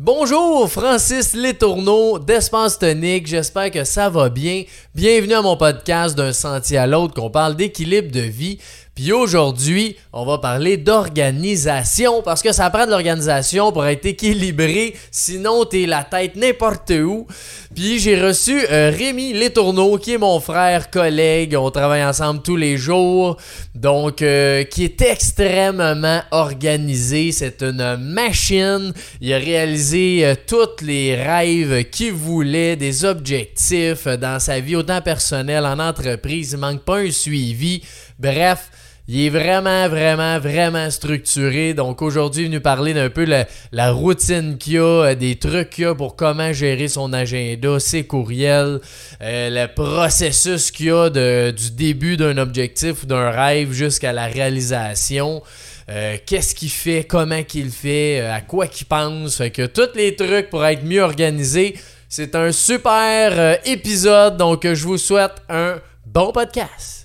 Bonjour, Francis Letourneau d'Espace Tonique, j'espère que ça va bien. Bienvenue à mon podcast d'un sentier à l'autre qu'on parle d'équilibre de vie. Puis aujourd'hui, on va parler d'organisation parce que ça prend de l'organisation pour être équilibré, sinon t'es la tête n'importe où. Puis j'ai reçu euh, Rémi Letourneau qui est mon frère, collègue, on travaille ensemble tous les jours, donc euh, qui est extrêmement organisé, c'est une machine. Il a réalisé euh, tous les rêves qu'il voulait, des objectifs dans sa vie, autant personnelle en entreprise, il manque pas un suivi. Bref, il est vraiment, vraiment, vraiment structuré. Donc aujourd'hui, il est venu parler d'un peu la, la routine qu'il a, euh, des trucs qu'il a pour comment gérer son agenda, ses courriels, euh, le processus qu'il a de, du début d'un objectif ou d'un rêve jusqu'à la réalisation. Euh, qu'est-ce qu'il fait, comment qu'il fait, à quoi qu'il pense. Fait que tous les trucs pour être mieux organisé. C'est un super épisode. Donc je vous souhaite un bon podcast.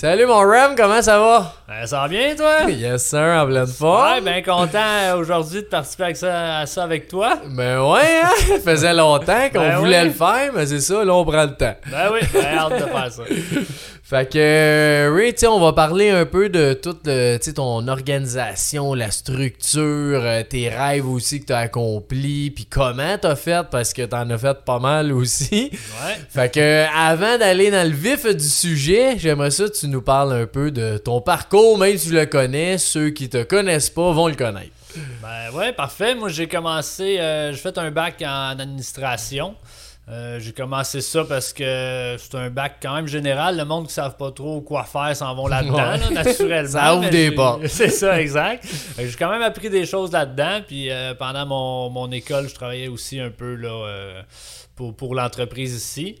Salut mon Ram, comment ça va? Ben, ça va bien toi? Yes sir, en pleine forme. Ouais, ben content euh, aujourd'hui de participer avec ça, à ça avec toi. Ben ouais, hein? ça faisait longtemps qu'on Ben voulait le faire, mais c'est ça, là on prend le temps. Ben oui, ben hâte de faire ça. Fait que, euh, Ray, tu on va parler un peu de toute le- tu ton organisation, la structure, euh, tes rêves aussi que tu as accomplis, puis comment t'as fait, parce que t'en as fait pas mal aussi. Ouais. Fait que, avant d'aller dans le vif du sujet, j'aimerais ça que tu nous parles un peu de ton parcours, même si tu le connais, ceux qui te connaissent pas vont le connaître. Ben ouais, parfait. Moi j'ai commencé, euh, j'ai fait un bac en administration. Euh, j'ai commencé ça parce que c'est un bac quand même général. Le monde qui ne savent pas trop quoi faire s'en vont là-dedans, Ouais. là, naturellement. Ça ouvre des portes. C'est ça, exact. Que J'ai quand même appris des choses là-dedans. Puis euh, pendant mon, mon école, je travaillais aussi un peu là, euh, pour, pour l'entreprise ici.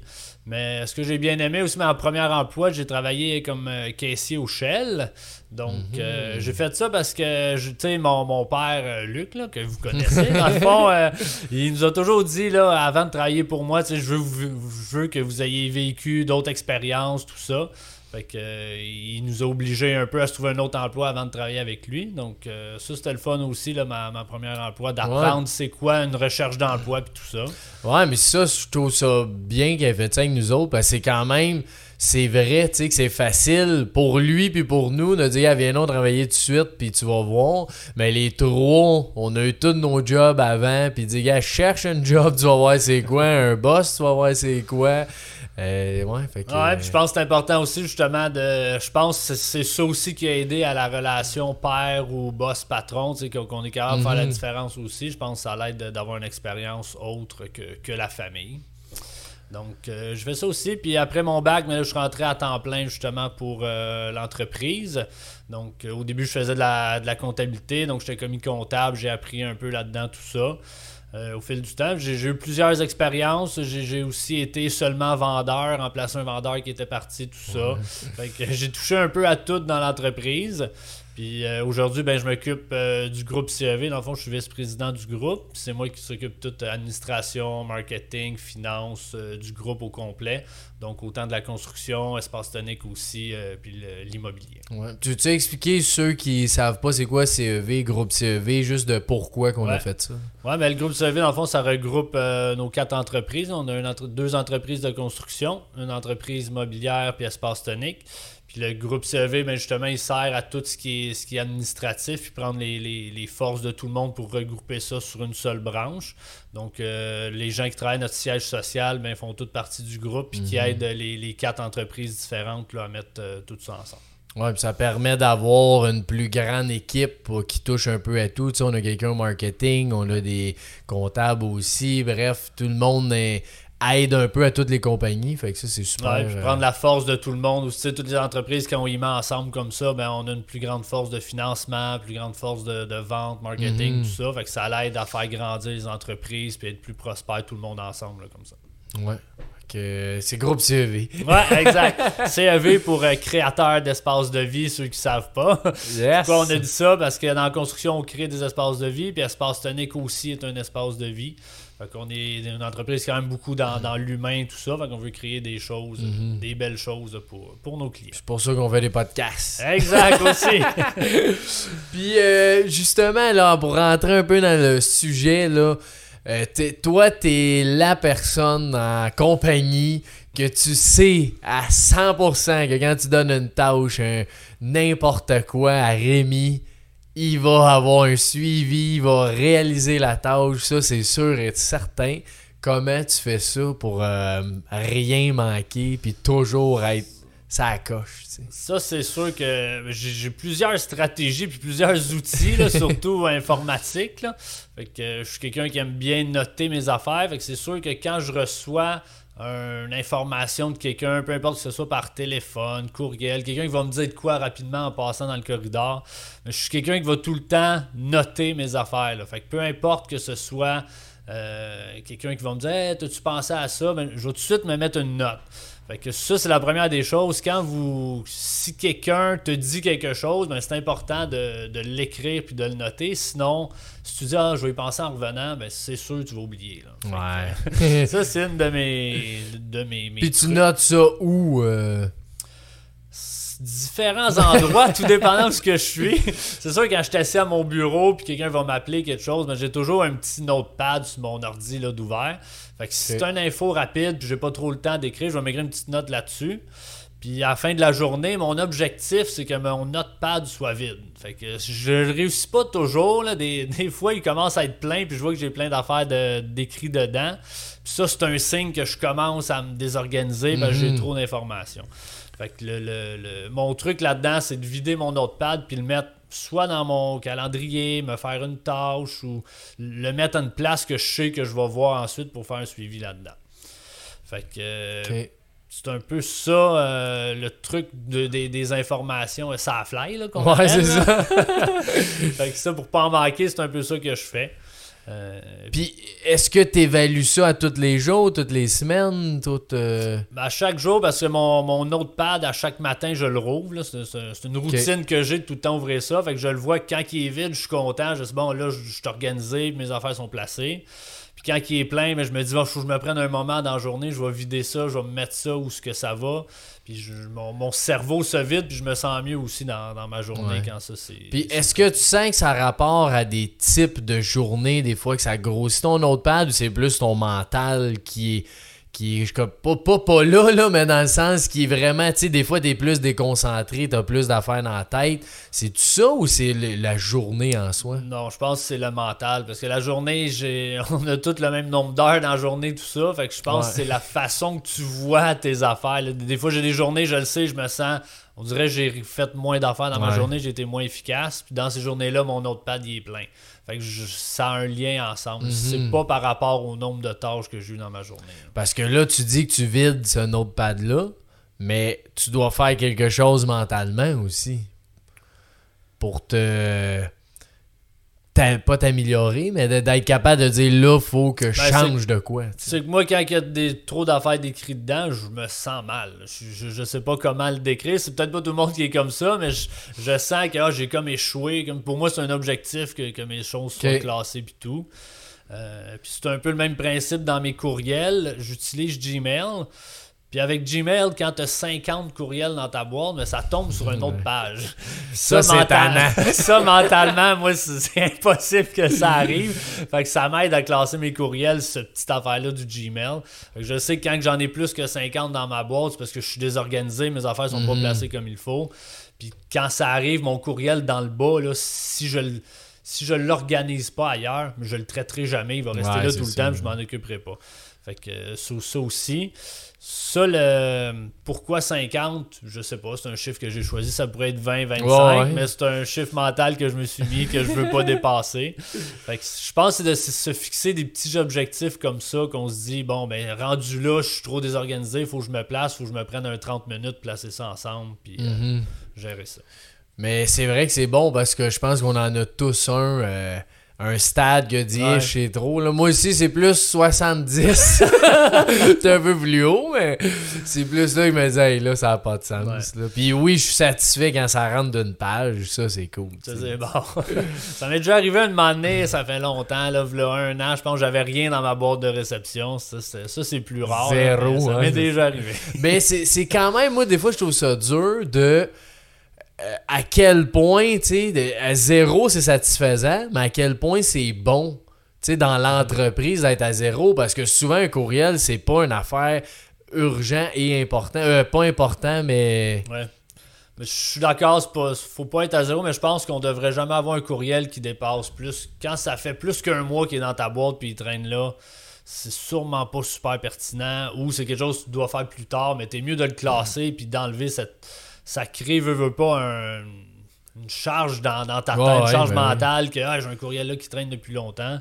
Mais ce que j'ai bien aimé aussi, mon premier emploi, j'ai travaillé comme euh, caissier au Shell. Donc, euh, j'ai fait ça parce que, tu sais, mon, mon père, euh, Luc, là, que vous connaissez, dans le fond, euh, il nous a toujours dit, là, avant de travailler pour moi, tu sais, je veux, vous- je veux que vous ayez vécu d'autres expériences, tout ça. Fait que, euh, il nous a obligés un peu à se trouver un autre emploi avant de travailler avec lui. Donc, euh, ça, c'était le fun aussi, là, ma, ma première emploi, d'apprendre c'est quoi une recherche d'emploi puis tout ça. Ouais, mais ça, je trouve ça bien qu'il ait fait ça avec nous autres, parce que c'est quand même, c'est vrai, tu sais, que c'est facile pour lui puis pour nous de dire, ah, viens donc travailler tout de suite, puis tu vas voir. Mais les trois, on a eu tous nos jobs avant, puis dit, gars, cherche un job, tu vas voir c'est quoi, un boss, tu vas voir c'est quoi. Euh, ouais, fait que. Ouais, puis je pense que c'est important aussi justement de. Je pense que c'est- ça aussi qui a aidé à la relation père ou boss patron, tu sais, qu'on est capable de faire la Mhm. différence aussi. Je pense que ça l'aide de- d'avoir une expérience autre que, que la famille. Donc, euh, je fais ça aussi. Puis après mon bac, mais là, je suis rentré à temps plein justement pour euh, l'entreprise. Donc, euh, au début, je faisais de la, de la comptabilité. Donc, j'étais commis comptable. J'ai appris un peu là-dedans tout ça. Euh, au fil du temps, j'ai eu plusieurs expériences. J'ai aussi été seulement vendeur, remplacer un vendeur qui était parti, tout ça. J'ai touché un peu à tout dans l'entreprise. Puis euh, aujourd'hui, ben, je m'occupe euh, du groupe CEV. Dans le fond, je suis vice-président du groupe. C'est moi qui s'occupe de toute administration, marketing, finance du groupe au complet. Donc autant de la construction, espace tonique aussi, euh, puis l'immobilier. Ouais. Tu tu expliquer ceux qui savent pas c'est quoi CEV, groupe CEV, juste de pourquoi qu'on a fait ça. Ouais, mais le groupe CEV, dans le fond, ça regroupe euh, nos quatre entreprises. On a une entre- deux entreprises de construction, une entreprise immobilière puis espace tonique. Puis le groupe CEV, ben justement, il sert à tout ce qui est, ce qui est administratif, puis prendre les, les- les forces de tout le monde pour regrouper ça sur une seule branche. Donc, euh, les gens qui travaillent à notre siège social ben, font toute partie du groupe, puis qui aident les, les quatre entreprises différentes là, à mettre euh, tout ça ensemble. Ouais, puis ça permet d'avoir une plus grande équipe qui touche un peu à tout. Tu sais, on a quelqu'un au marketing, on a des comptables aussi. Bref, tout le monde est- aide un peu à toutes les compagnies. Fait que ça, c'est super. Ouais, puis euh, prendre la force de tout le monde. Aussi, tu sais, toutes les entreprises, quand on y met ensemble comme ça, ben, on a une plus grande force de financement, plus grande force de, de vente, marketing, Mhm. tout ça. Fait que ça l'aide à faire grandir les entreprises puis être plus prospère tout le monde ensemble là, comme ça. Ouais. Que c'est groupe CEV. Ouais, exact. CEV pour euh, créateur d'espaces de vie, ceux qui savent pas. Yes. Pourquoi on a dit ça? Parce que dans la construction, on crée des espaces de vie, puis espace tonique aussi est un espace de vie. Fait qu'on est une entreprise quand même beaucoup dans, dans l'humain, tout ça. Fait qu'on veut créer des choses, Mhm. des belles choses pour, pour nos clients. C'est pour ça qu'on fait des podcasts. Exact aussi. Puis euh, justement, là, pour rentrer un peu dans le sujet, là, euh, t'es- toi, t'es la personne en compagnie que tu sais à 100% que quand tu donnes une tâche, un- n'importe quoi à Rémi, il va avoir un suivi, il va réaliser la tâche, ça c'est sûr et certain. Comment tu fais ça pour euh, rien manquer puis toujours être ça coche? Ça, c'est sûr que j'ai j'ai plusieurs stratégies puis plusieurs outils, là, surtout informatiques. là. Fait que euh, je suis quelqu'un qui aime bien noter mes affaires. Fait que c'est sûr que quand je reçois une information de quelqu'un, peu importe que ce soit par téléphone, courriel, quelqu'un qui va me dire de quoi rapidement en passant dans le corridor, je suis quelqu'un qui va tout le temps noter mes affaires. Fait que peu importe que ce soit euh, quelqu'un qui va me dire Hey, T'as-tu pensé à ça? Ben, Je vais tout de suite me mettre une note. Fait que ça, c'est la première des choses. Quand vous. Si quelqu'un te dit quelque chose, ben c'est important de, de l'écrire puis de le noter. Sinon, si tu dis Ah, je vais y penser en revenant, ben c'est sûr que tu vas oublier. là. Que, Ouais. ça, c'est une de mes. De mes, mes Puis tu notes ça où euh, différents endroits, tout dépendant de ce que je suis. C'est sûr, quand je suis assis à mon bureau puis quelqu'un va m'appeler quelque chose, ben, j'ai toujours un petit notepad sur mon ordi là, d'ouvert. Fait que si c'est une info rapide puis j'ai pas trop le temps d'écrire, je vais m'écrire une petite note là-dessus. Puis à la fin de la journée, mon objectif, c'est que mon notepad soit vide. Fait que je le réussis pas toujours. Là. Des, des fois, il commence à être plein, puis je vois que j'ai plein d'affaires de- d'écrits dedans. Puis ça, c'est un signe que je commence à me désorganiser parce que j'ai Mhm. trop d'informations. Fait que le, le- le- mon truc là-dedans, c'est de vider mon notepad puis le mettre soit dans mon calendrier, me faire une tâche ou le mettre à une place que je sais que je vais voir ensuite pour faire un suivi là-dedans. Fait que euh, c'est un peu ça euh, le truc de- des- des informations, euh, ça fly là qu'on Ouais, c'est ça. fait que ça pour pas en manquer, c'est un peu ça que je fais. Euh, Puis est-ce que tu évalues ça à tous les jours, toutes les semaines, toutes euh, Ben, à chaque jour, parce que mon, mon notepad, à chaque matin, je le rouvre. c'est une routine que j'ai de tout le temps ouvrir ça. Fait que je le vois quand il est vide, je suis content. Je dis, bon, là, je, je suis organisé, mes affaires sont placées. Puis quand il est plein, ben, je me dis, il faut que je me prenne un moment dans la journée, je vais vider ça, je vais me mettre ça où ce que ça va. Puis je- mon, mon cerveau se vide, puis je me sens mieux aussi dans, dans ma journée Ouais. quand ça c'est. Puis est-ce que tu sens que ça a rapport à des types de journées, des fois que ça grossit ton notepad ou c'est plus ton mental qui est qui est comme, pas, pas, pas là, là, mais dans le sens qui est vraiment, tu sais, des fois t'es plus déconcentré, t'as plus d'affaires dans la tête. C'est-tu ça ou c'est la journée en soi? Non, je pense que c'est le mental. Parce que la journée, j'ai on a tous le même nombre d'heures dans la journée, tout ça. Fait que je pense Ouais. que c'est la façon que tu vois tes affaires. là. Des fois, j'ai des journées, je le sais, je me sens. On dirait que j'ai fait moins d'affaires dans ma journée, j'ai été moins efficace. Puis dans ces journées-là, mon notepad il est plein. Fait que je- ça a un lien ensemble. Mhm. C'est pas par rapport au nombre de tâches que j'ai eu dans ma journée. Parce que là, tu dis que tu vides ce notepad-là, mais tu dois faire quelque chose mentalement aussi. Pour te. Pas t'améliorer, mais d'être capable de dire là, faut que je Ben, change de quoi. C'est que moi, quand il y a des, trop d'affaires décrites dedans, je me sens mal. Je, je, je sais pas comment le décrire. C'est peut-être pas tout le monde qui est comme ça, mais je, je sens que ah, j'ai comme échoué. Comme pour moi, c'est un objectif que, que mes choses soient classées puis tout. Euh, puis c'est un peu le même principe dans mes courriels. J'utilise Gmail. Puis avec Gmail, quand tu as 50 courriels dans ta boîte, mais ça tombe sur une autre page. Ça, mental- tannant. ça, mentalement, moi, c'est impossible que ça arrive. Fait que ça m'aide à classer mes courriels, cette petite affaire-là du Gmail. Fait que je sais que quand j'en ai plus que 50 dans ma boîte, c'est parce que je suis désorganisé, mes affaires sont pas Mhm. placées comme il faut. Puis quand ça arrive, mon courriel dans le bas, là, si je le. Si je l'organise pas ailleurs, je le traiterai jamais, il va rester Ouais, là tout le ça. temps, je m'en occuperai pas. Fait que euh, ça, aussi. Ça, le pourquoi 50, je sais pas, c'est un chiffre que j'ai choisi. Ça pourrait être 20, 25, Ouais, ouais. mais c'est un chiffre mental que je me suis mis, que je veux pas dépasser. Fait que je pense que c'est de se- fixer des petits objectifs comme ça, qu'on se dit, bon, ben rendu là, je suis trop désorganisé, il faut que je me place, il faut que je me prenne un 30 minutes, placer ça ensemble, puis euh, Mhm. gérer ça. Mais c'est vrai que c'est bon parce que je pense qu'on en a tous un, euh, un stade que dit Ouais. c'est trop. Là. Moi aussi, c'est plus 70. c'est un peu plus haut, mais c'est plus là je me dis, hey, là, ça n'a pas de sens. Ouais. là. Puis oui, je suis satisfait quand ça rentre d'une page. Ça, c'est cool. Ça, c'est bon. ça m'est déjà arrivé un moment donné, ça fait longtemps, là, v'là un an, je pense que j'avais rien dans ma boîte de réception. Ça, c'est, plus rare. là, Zéro, mais Ça hein, m'est déjà arrivé. Mais c'est c'est quand même, moi, des fois, je trouve ça dur de. Euh, à quel point, tu sais, à zéro, c'est satisfaisant, mais à quel point c'est bon, tu sais, dans l'entreprise d'être à zéro, parce que souvent, un courriel, c'est pas une affaire urgent et important. Euh, pas important, mais. Ouais. Mais je suis d'accord, pas, faut pas être à zéro, mais je pense qu'on devrait jamais avoir un courriel qui dépasse plus. Quand ça fait plus qu'un mois qu'il est dans ta boîte puis il traîne là, c'est sûrement pas super pertinent ou c'est quelque chose que tu dois faire plus tard, mais t'es mieux de le classer puis d'enlever cette. Ça crée, veut, veut pas, un- une charge dans, dans ta tête, Ouais, une charge ben mentale que ah, j'ai un courriel là qui traîne depuis longtemps.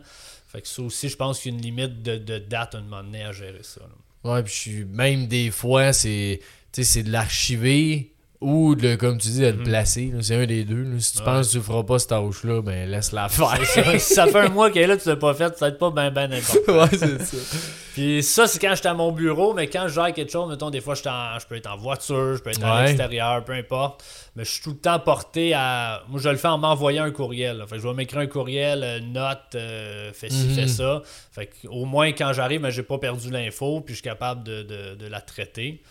Fait que ça aussi, je pense qu'il y a une limite de, de date à un moment donné à gérer ça. là. Ouais, puis je suis. Même des fois, c'est de l'archiver ou de, comme tu dis, de le placer. là. C'est un des deux. là. Si tu Mhm. Ouais. penses que tu feras pas cette tâche-là, ben laisse-la faire. Ça, si ça fait un mois qu'elle est là, tu l'as pas fait, ça va être pas ben ben important. ouais, c'est ça. Puis ça, c'est quand j'étais à mon bureau, mais quand je gère quelque chose, mettons, des fois, en- je peux être en voiture, je peux être à l'extérieur, peu importe. Mais je suis tout le temps porté à. Moi, je le fais en m'envoyant un courriel. là. Fait que je vais m'écrire un courriel, euh, note, euh, fais ci, Mhm. fais ça. Fait que, au moins, quand j'arrive, ben, j'ai pas perdu l'info, puis je suis capable de, de- de la traiter.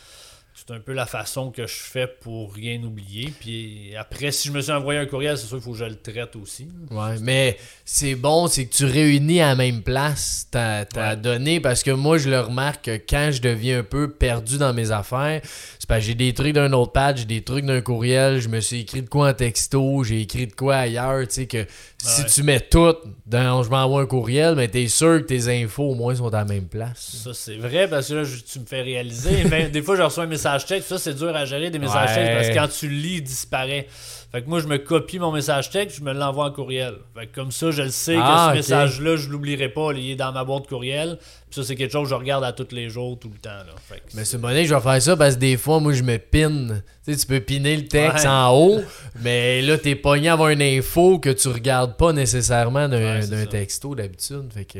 C'est un peu la façon que je fais pour rien oublier. Puis après, si je me suis envoyé un courriel, c'est sûr qu'il faut que je le traite aussi. Ouais, mais c'est bon, c'est que tu réunis à la même place ta, ta Ouais. donnée parce que moi, je le remarque que quand je deviens un peu perdu dans mes affaires, c'est parce que j'ai des trucs d'un autre pad, j'ai des trucs d'un courriel, je me suis écrit de quoi en texto, j'ai écrit de quoi ailleurs, tu sais, que si Ouais. tu mets tout dans je m'envoie un courriel, mais t'es sûr que tes infos au moins sont à la même place. Ça, c'est vrai parce que là, je- tu me fais réaliser. Mais des fois, je reçois un message texte. Ça, c'est dur à gérer des messages Ouais. textes parce que quand tu lis, il disparaît. Fait que moi, je me copie mon message texte, je me l'envoie en courriel. Fait que comme ça, je le sais Ah, que ce message-là, je l'oublierai pas. Il est dans ma boîte courriel. Puis ça, c'est quelque chose que je regarde à tous les jours, tout le temps. Là. Fait que Mais c'est- c'est monnaie, je vais faire ça parce que des fois, moi, je me pine. Tu sais, tu peux piner le texte Ouais. en haut, mais là, t'es pogné à avoir une info que tu regardes pas nécessairement d'un Ouais, texto d'habitude. Fait que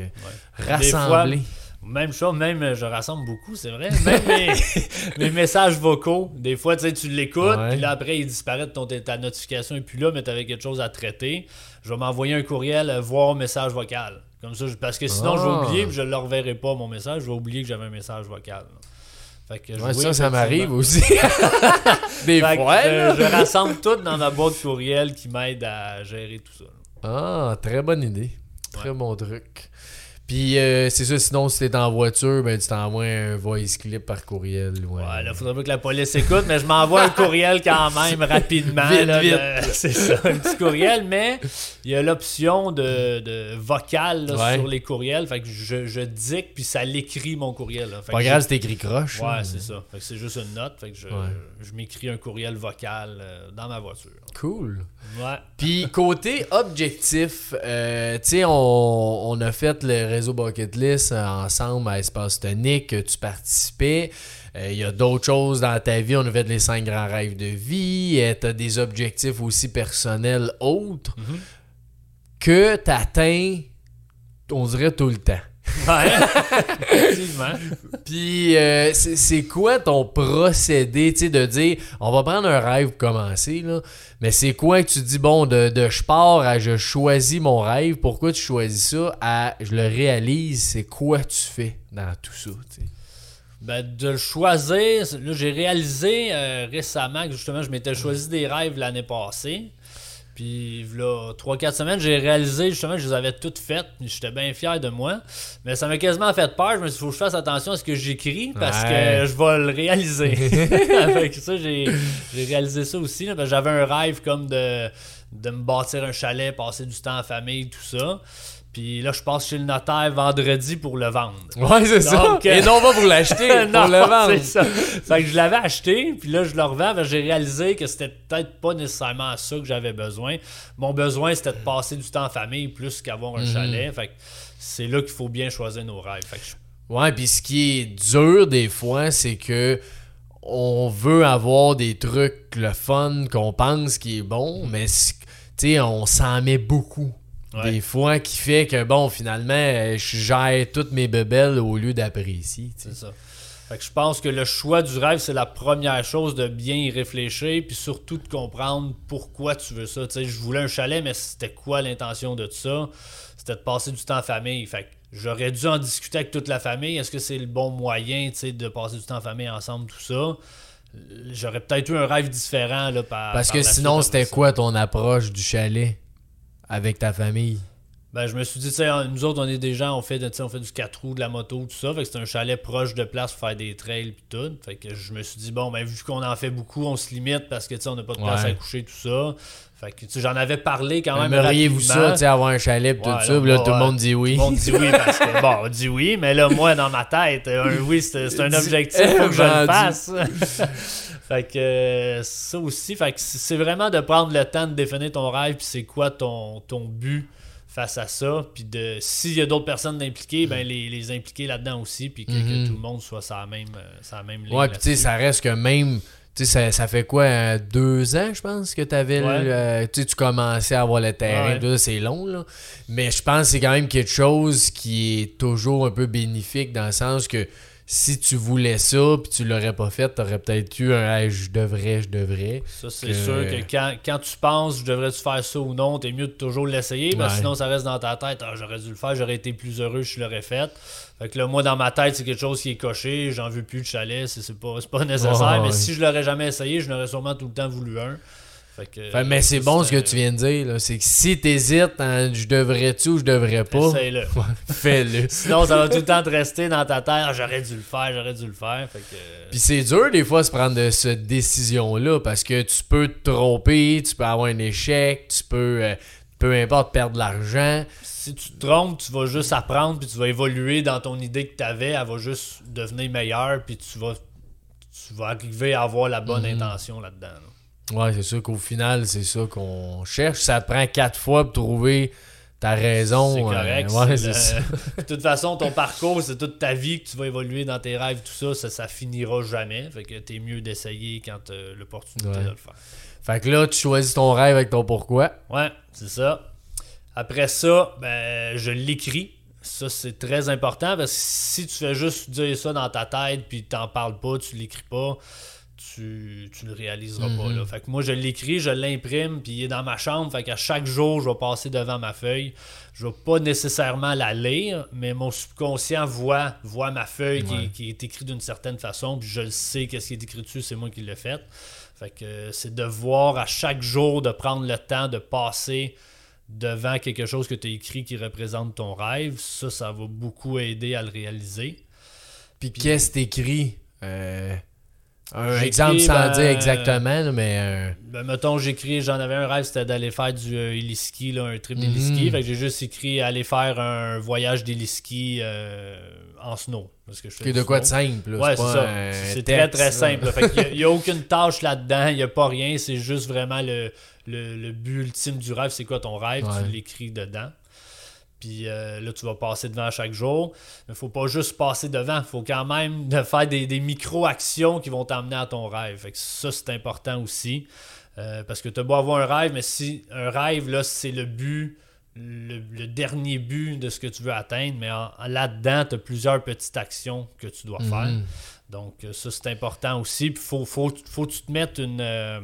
rassembler. Même chose, même euh, je rassemble beaucoup, c'est vrai. Même mes, mes messages vocaux, des fois, tu sais, tu l'écoutes, puis là, après, il disparaît de ton, ta notification et puis là, mais tu avais quelque chose à traiter. Je vais m'envoyer un courriel, euh, voir message vocal. Comme ça, parce que sinon, je vais Ah. oublier, puis je ne le reverrai pas, mon message. Je vais oublier que j'avais un message vocal. là. Fait que, Ouais, ça, ça m'arrive aussi. des Fait fois. je, là. je rassemble tout dans ma boîte courriel qui m'aide à gérer tout ça. là. Ah, très bonne idée. Très Ouais. bon truc. Puis euh, c'est ça, sinon si t'es en voiture, ben tu t'envoies un voice clip par courriel. Ouais, Ouais, là, faudrait pas que la police écoute, mais je m'envoie un courriel quand même rapidement. Vite, là, vite. de- C'est ça, un petit courriel, mais il y a l'option de, de vocal là, Ouais. sur les courriels. Fait que je, je dicte, puis ça l'écrit mon courriel. là. Fait Pas que grave si t'écris croche. Ouais, là. c'est ça. Fait que c'est juste une note. Fait que je, Ouais. je m'écris un courriel vocal euh, dans ma voiture. Cool. Ouais. Puis côté objectif, euh, tu sais, on, on a fait le réseau Bucket List euh, ensemble à Espace Tonique, que tu participais. Euh, Il y a d'autres choses dans ta vie. On a fait les cinq grands rêves de vie. tu as des objectifs aussi personnels autres Mhm. que tu atteins, on dirait, tout le temps. Ouais. Effectivement. Puis, euh, c'est c'est quoi ton procédé, tu sais, de dire, on va prendre un rêve pour commencer, là, mais c'est quoi que tu dis, bon, de, de je pars à je choisis mon rêve, pourquoi tu choisis ça, à je le réalise, c'est quoi tu fais dans tout ça, tu sais? Ben, de le choisir, là, j'ai réalisé euh, récemment que justement, je m'étais choisi des rêves l'année passée. Puis, là, 3-4 semaines, j'ai réalisé justement que je les avais toutes faites. J'étais bien fier de moi. Mais ça m'a quasiment fait peur. Je me suis dit, faut que je fasse attention à ce que j'écris parce Ouais. que je vais le réaliser. Avec ça, j'ai réalisé ça aussi. J'avais un rêve comme de, de me bâtir un chalet, passer du temps en famille, tout ça. Puis là, je passe chez le notaire vendredi pour le vendre. Ouais, c'est ça. Euh, Et non pas pour l'acheter, pour le vendre. c'est ça. Fait que je l'avais acheté, puis là, je le revends. j'ai réalisé que c'était peut-être pas nécessairement ça que j'avais besoin. Mon besoin, c'était de passer du temps en famille plus qu'avoir Mhm. un chalet. Fait que c'est là qu'il faut bien choisir nos rêves. Fait que je- Ouais, puis ce qui est dur des fois, c'est que on veut avoir des trucs le fun qu'on pense qui est bon, mais on s'en met beaucoup. Ouais. Des fois, qui fait que, bon, finalement, euh, je gère toutes mes bebelles au lieu d'apprécier. C'est ça. Fait que je pense que le choix du rêve, c'est la première chose de bien y réfléchir, puis surtout de comprendre pourquoi tu veux ça. Tu sais, je voulais un chalet, mais c'était quoi l'intention de ça? C'était de passer du temps en famille. Fait que j'aurais dû en discuter avec toute la famille. Est-ce que c'est le bon moyen, tu sais, de passer du temps en famille ensemble, tout ça? J'aurais peut-être eu un rêve différent, là, par Parce par que sinon, c'était quoi ton approche du chalet? Avec ta famille? Ben, je me suis dit, nous autres, on est des gens, on fait, on du 4 roues, de la moto, tout ça. Fait que c'est un chalet proche de place pour faire des trails puis tout. Fait que je me suis dit, bon, ben, vu qu'on en fait beaucoup, on se limite parce que, tu on n'a pas de place Ouais. à coucher, tout ça. Fait que, j'en avais parlé quand même. Aimeriez-vous ça, tu avoir un chalet pis tout ça? là, tout le monde dit oui. Tout le monde dit oui parce que, bon, on dit oui, mais là, moi, dans ma tête, un oui, c'est un objectif, faut que je le fasse. fait que ça aussi, fait que c'est vraiment de prendre le temps de définir ton rêve, puis c'est quoi ton, ton but face à ça, puis de s'il y a d'autres personnes impliquées, ben les, les impliquer là-dedans aussi, puis que, que Mhm. tout le monde soit sur la même, euh, sur la même ligne. Ouais, puis tu sais, ça reste que même. Tu sais, ça, ça fait quoi, euh, deux ans, je pense, que t'avais Ouais. euh, tu sais, tu commençais à avoir le terrain. Ouais. C'est long, là. Mais je pense que c'est quand même quelque chose qui est toujours un peu bénéfique dans le sens que si tu voulais ça puis tu l'aurais pas fait, t'aurais peut-être eu un Hey, je devrais, je devrais. Ça, c'est que- sûr que quand, quand tu penses, je devrais-tu faire ça ou non, t'es mieux de toujours l'essayer, parce que Ouais. sinon ça reste dans ta tête, Ah, j'aurais dû le faire, j'aurais été plus heureux, je l'aurais fait. Fait que là, moi, dans ma tête, c'est quelque chose qui est coché, j'en veux plus de chalet, c'est pas, pas nécessaire, mais ouais. si je l'aurais jamais essayé, je n'aurais sûrement tout le temps voulu un. Fait que, Fait, mais c'est ça, bon ce que tu viens de dire. C'est que si t'hésites, hein, je devrais-tu ou je devrais pas, Essaye-le. fais-le. Sinon, ça va tout le temps te rester dans ta tête, j'aurais dû le faire, j'aurais dû le faire. Fait que, Puis c'est dur des fois de se prendre de cette décision-là parce que tu peux te tromper, tu peux avoir un échec, tu peux, euh, peu importe, perdre de l'argent. si tu te trompes, tu vas juste apprendre, puis tu vas évoluer dans ton idée que tu avais, elle va juste devenir meilleure, puis tu vas, tu vas arriver à avoir la bonne Mhm. intention là-dedans. là. Ouais, c'est sûr qu'au final, c'est ça qu'on cherche. Ça te prend quatre fois pour trouver ta raison. C'est euh, correct. ouais, c'est c'est le- ça. de toute façon, ton parcours, c'est toute ta vie que tu vas évoluer dans tes rêves, tout ça, ça, ça finira jamais. Fait que t'es mieux d'essayer quand t'as l'opportunité Ouais. de le faire. Fait que là, tu choisis ton rêve avec ton pourquoi. Ouais, c'est ça. Après ça, ben, je l'écris. Ça, c'est très important parce que si tu fais juste dire ça dans ta tête puis t'en parles pas, tu l'écris pas, tu, tu le réaliseras pas. Mhm. Là. Fait que moi, je l'écris, je l'imprime, puis il est dans ma chambre. Fait qu'à chaque jour, je vais passer devant ma feuille. Je vais pas nécessairement la lire, mais mon subconscient voit, voit ma feuille Ouais. qui est écrite d'une certaine façon, puis je le sais qu'est-ce qui est écrit dessus, c'est moi qui l'ai fait. Fait que euh, c'est de voir à chaque jour, de prendre le temps de passer devant quelque chose que tu as écrit qui représente ton rêve. Ça, ça va beaucoup aider à le réaliser. Puis qu'est-ce que t'écris Euh, Un exemple sans ben, dire exactement, mais. euh, Ben, mettons, j'écris, j'en avais un rêve, c'était d'aller faire du euh, héliski, là, un trip Mhm. d'héliski. Fait que j'ai juste écrit aller faire un voyage d'héliski euh, en snow. Parce que je fais de quoi de snow. simple. là, Ouais, c'est ça. C'est très très simple. là. Fait qu'il y a- n'y a, aucune tâche là-dedans, il n'y a pas rien. C'est juste vraiment le, le, le but ultime du rêve. C'est quoi ton rêve? Ouais. Tu l'écris dedans. Puis euh, là, tu vas passer devant chaque jour. Mais faut pas juste passer devant. faut quand même de faire des, des micro-actions qui vont t'amener à ton rêve. Fait que ça, c'est important aussi. Euh, parce que tu as beau avoir un rêve, mais si un rêve, là, c'est le but, le, le dernier but de ce que tu veux atteindre, mais là-dedans, tu as plusieurs petites actions que tu dois faire. Mhm. Donc, euh, ça, c'est important aussi. Puis, faut, faut, faut que tu te mettes une. euh,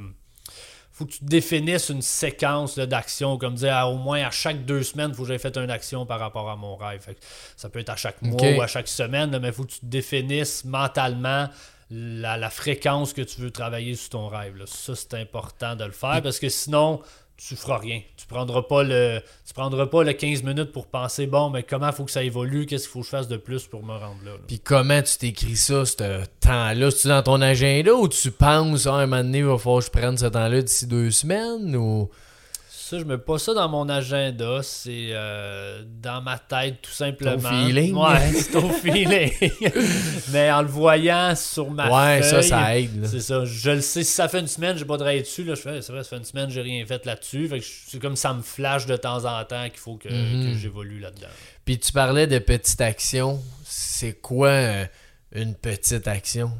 faut que tu définisses une séquence là, d'actions, comme dire à- au moins à chaque deux semaines, il faut que j'aie fait une action par rapport à mon rêve. Fait que ça peut être à chaque mois ou à chaque semaine, là, mais il faut que tu définisses mentalement la, la fréquence que tu veux travailler sur ton rêve. là. Ça, c'est important de le faire parce que sinon, tu feras rien. Tu prendras pas le tu prendras pas le 15 minutes pour penser bon, mais comment faut que ça évolue, qu'est-ce qu'il faut que je fasse de plus pour me rendre là. là? Puis comment tu t'écris ça, ce temps-là? C'est-tu dans ton agenda ou tu penses, ah, un moment donné, il va falloir que je prenne ce temps-là d'ici deux semaines? Ou... Ça, je mets pas ça dans mon agenda, c'est euh, dans ma tête tout simplement. Ton feeling? Ouais, c'est au feeling. Mais en le voyant sur ma ouais, ça, feuille, ça aide. là. C'est ça. Je le sais. Si ça fait une semaine, j'ai pas travaillé dessus. Là, je fais, c'est vrai, ça fait une semaine, j'ai rien fait là-dessus. Fait que c'est comme ça me flash de temps en temps qu'il faut que, Mhm. que j'évolue là-dedans. Puis tu parlais de petites actions. C'est quoi euh, une petite action?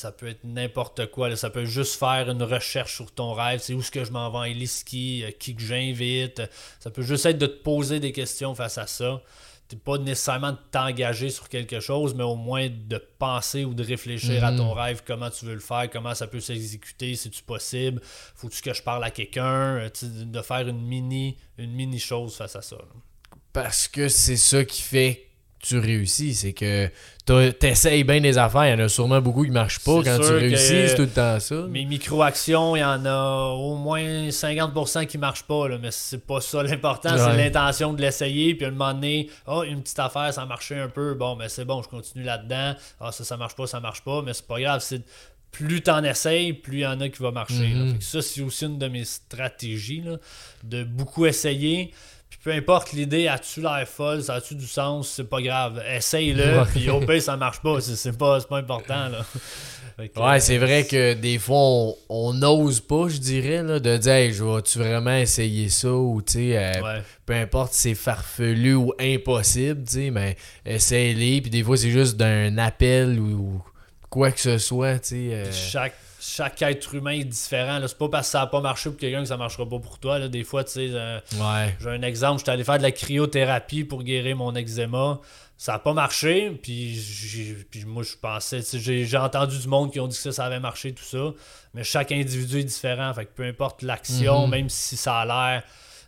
Ça peut être n'importe quoi. Ça peut juste faire une recherche sur ton rêve. C'est où est-ce que je m'en vais en ski, euh, qui que j'invite. Ça peut juste être de te poser des questions face à ça. Pas nécessairement de t'engager sur quelque chose, mais au moins de penser ou de réfléchir à ton mhm. rêve, comment tu veux le faire, comment ça peut s'exécuter, si tu possible, faut-tu que je parle à quelqu'un, euh, de faire une mini, une mini chose face à ça. Parce que c'est ça qui fait tu réussis, c'est que t'essayes bien des affaires. Il y en a sûrement beaucoup qui marchent pas. Quand tu réussis, c'est tout le temps ça. Mes micro-actions, il y en a au moins 50% qui marchent pas. Là, mais c'est pas ça l'important. C'est l'intention de l'essayer. Puis à un moment donné, oh, une petite affaire, ça a marché un peu. Bon, mais c'est bon, je continue là-dedans. Ah, ça, ça marche pas, ça marche pas. Mais c'est pas grave. C'est plus t'en essayes, plus il y en a qui va marcher. Mm-hmm. ça, c'est aussi une de mes stratégies. de beaucoup essayer peu importe l'idée, as-tu l'air folle, ça a-tu du sens, c'est pas grave. Essaye-le, puis au pire, ça marche pas. C'est pas, pas important. Là. ouais, c'est vrai que des fois, on n'ose pas, je dirais, là, de dire je vais-tu vraiment essayer ça ou tu sais, euh, peu importe si c'est farfelu ou impossible, tu sais, mais essaye-les. Puis des fois, c'est juste d'un appel ou, quoi que ce soit, tu sais. Euh. Chaque chaque être humain est différent. C'est pas parce que ça n'a pas marché pour quelqu'un que ça marchera pas pour toi. Là. Des fois, tu sais, euh, j'ai un exemple, j'étais allé faire de la cryothérapie pour guérir mon eczéma. Ça n'a pas marché, puis, puis moi je pensais, j'ai entendu du monde qui ont dit que ça, ça avait marché, tout ça. Mais chaque individu est différent. Fait que peu importe l'action, mhm. même si ça a l'air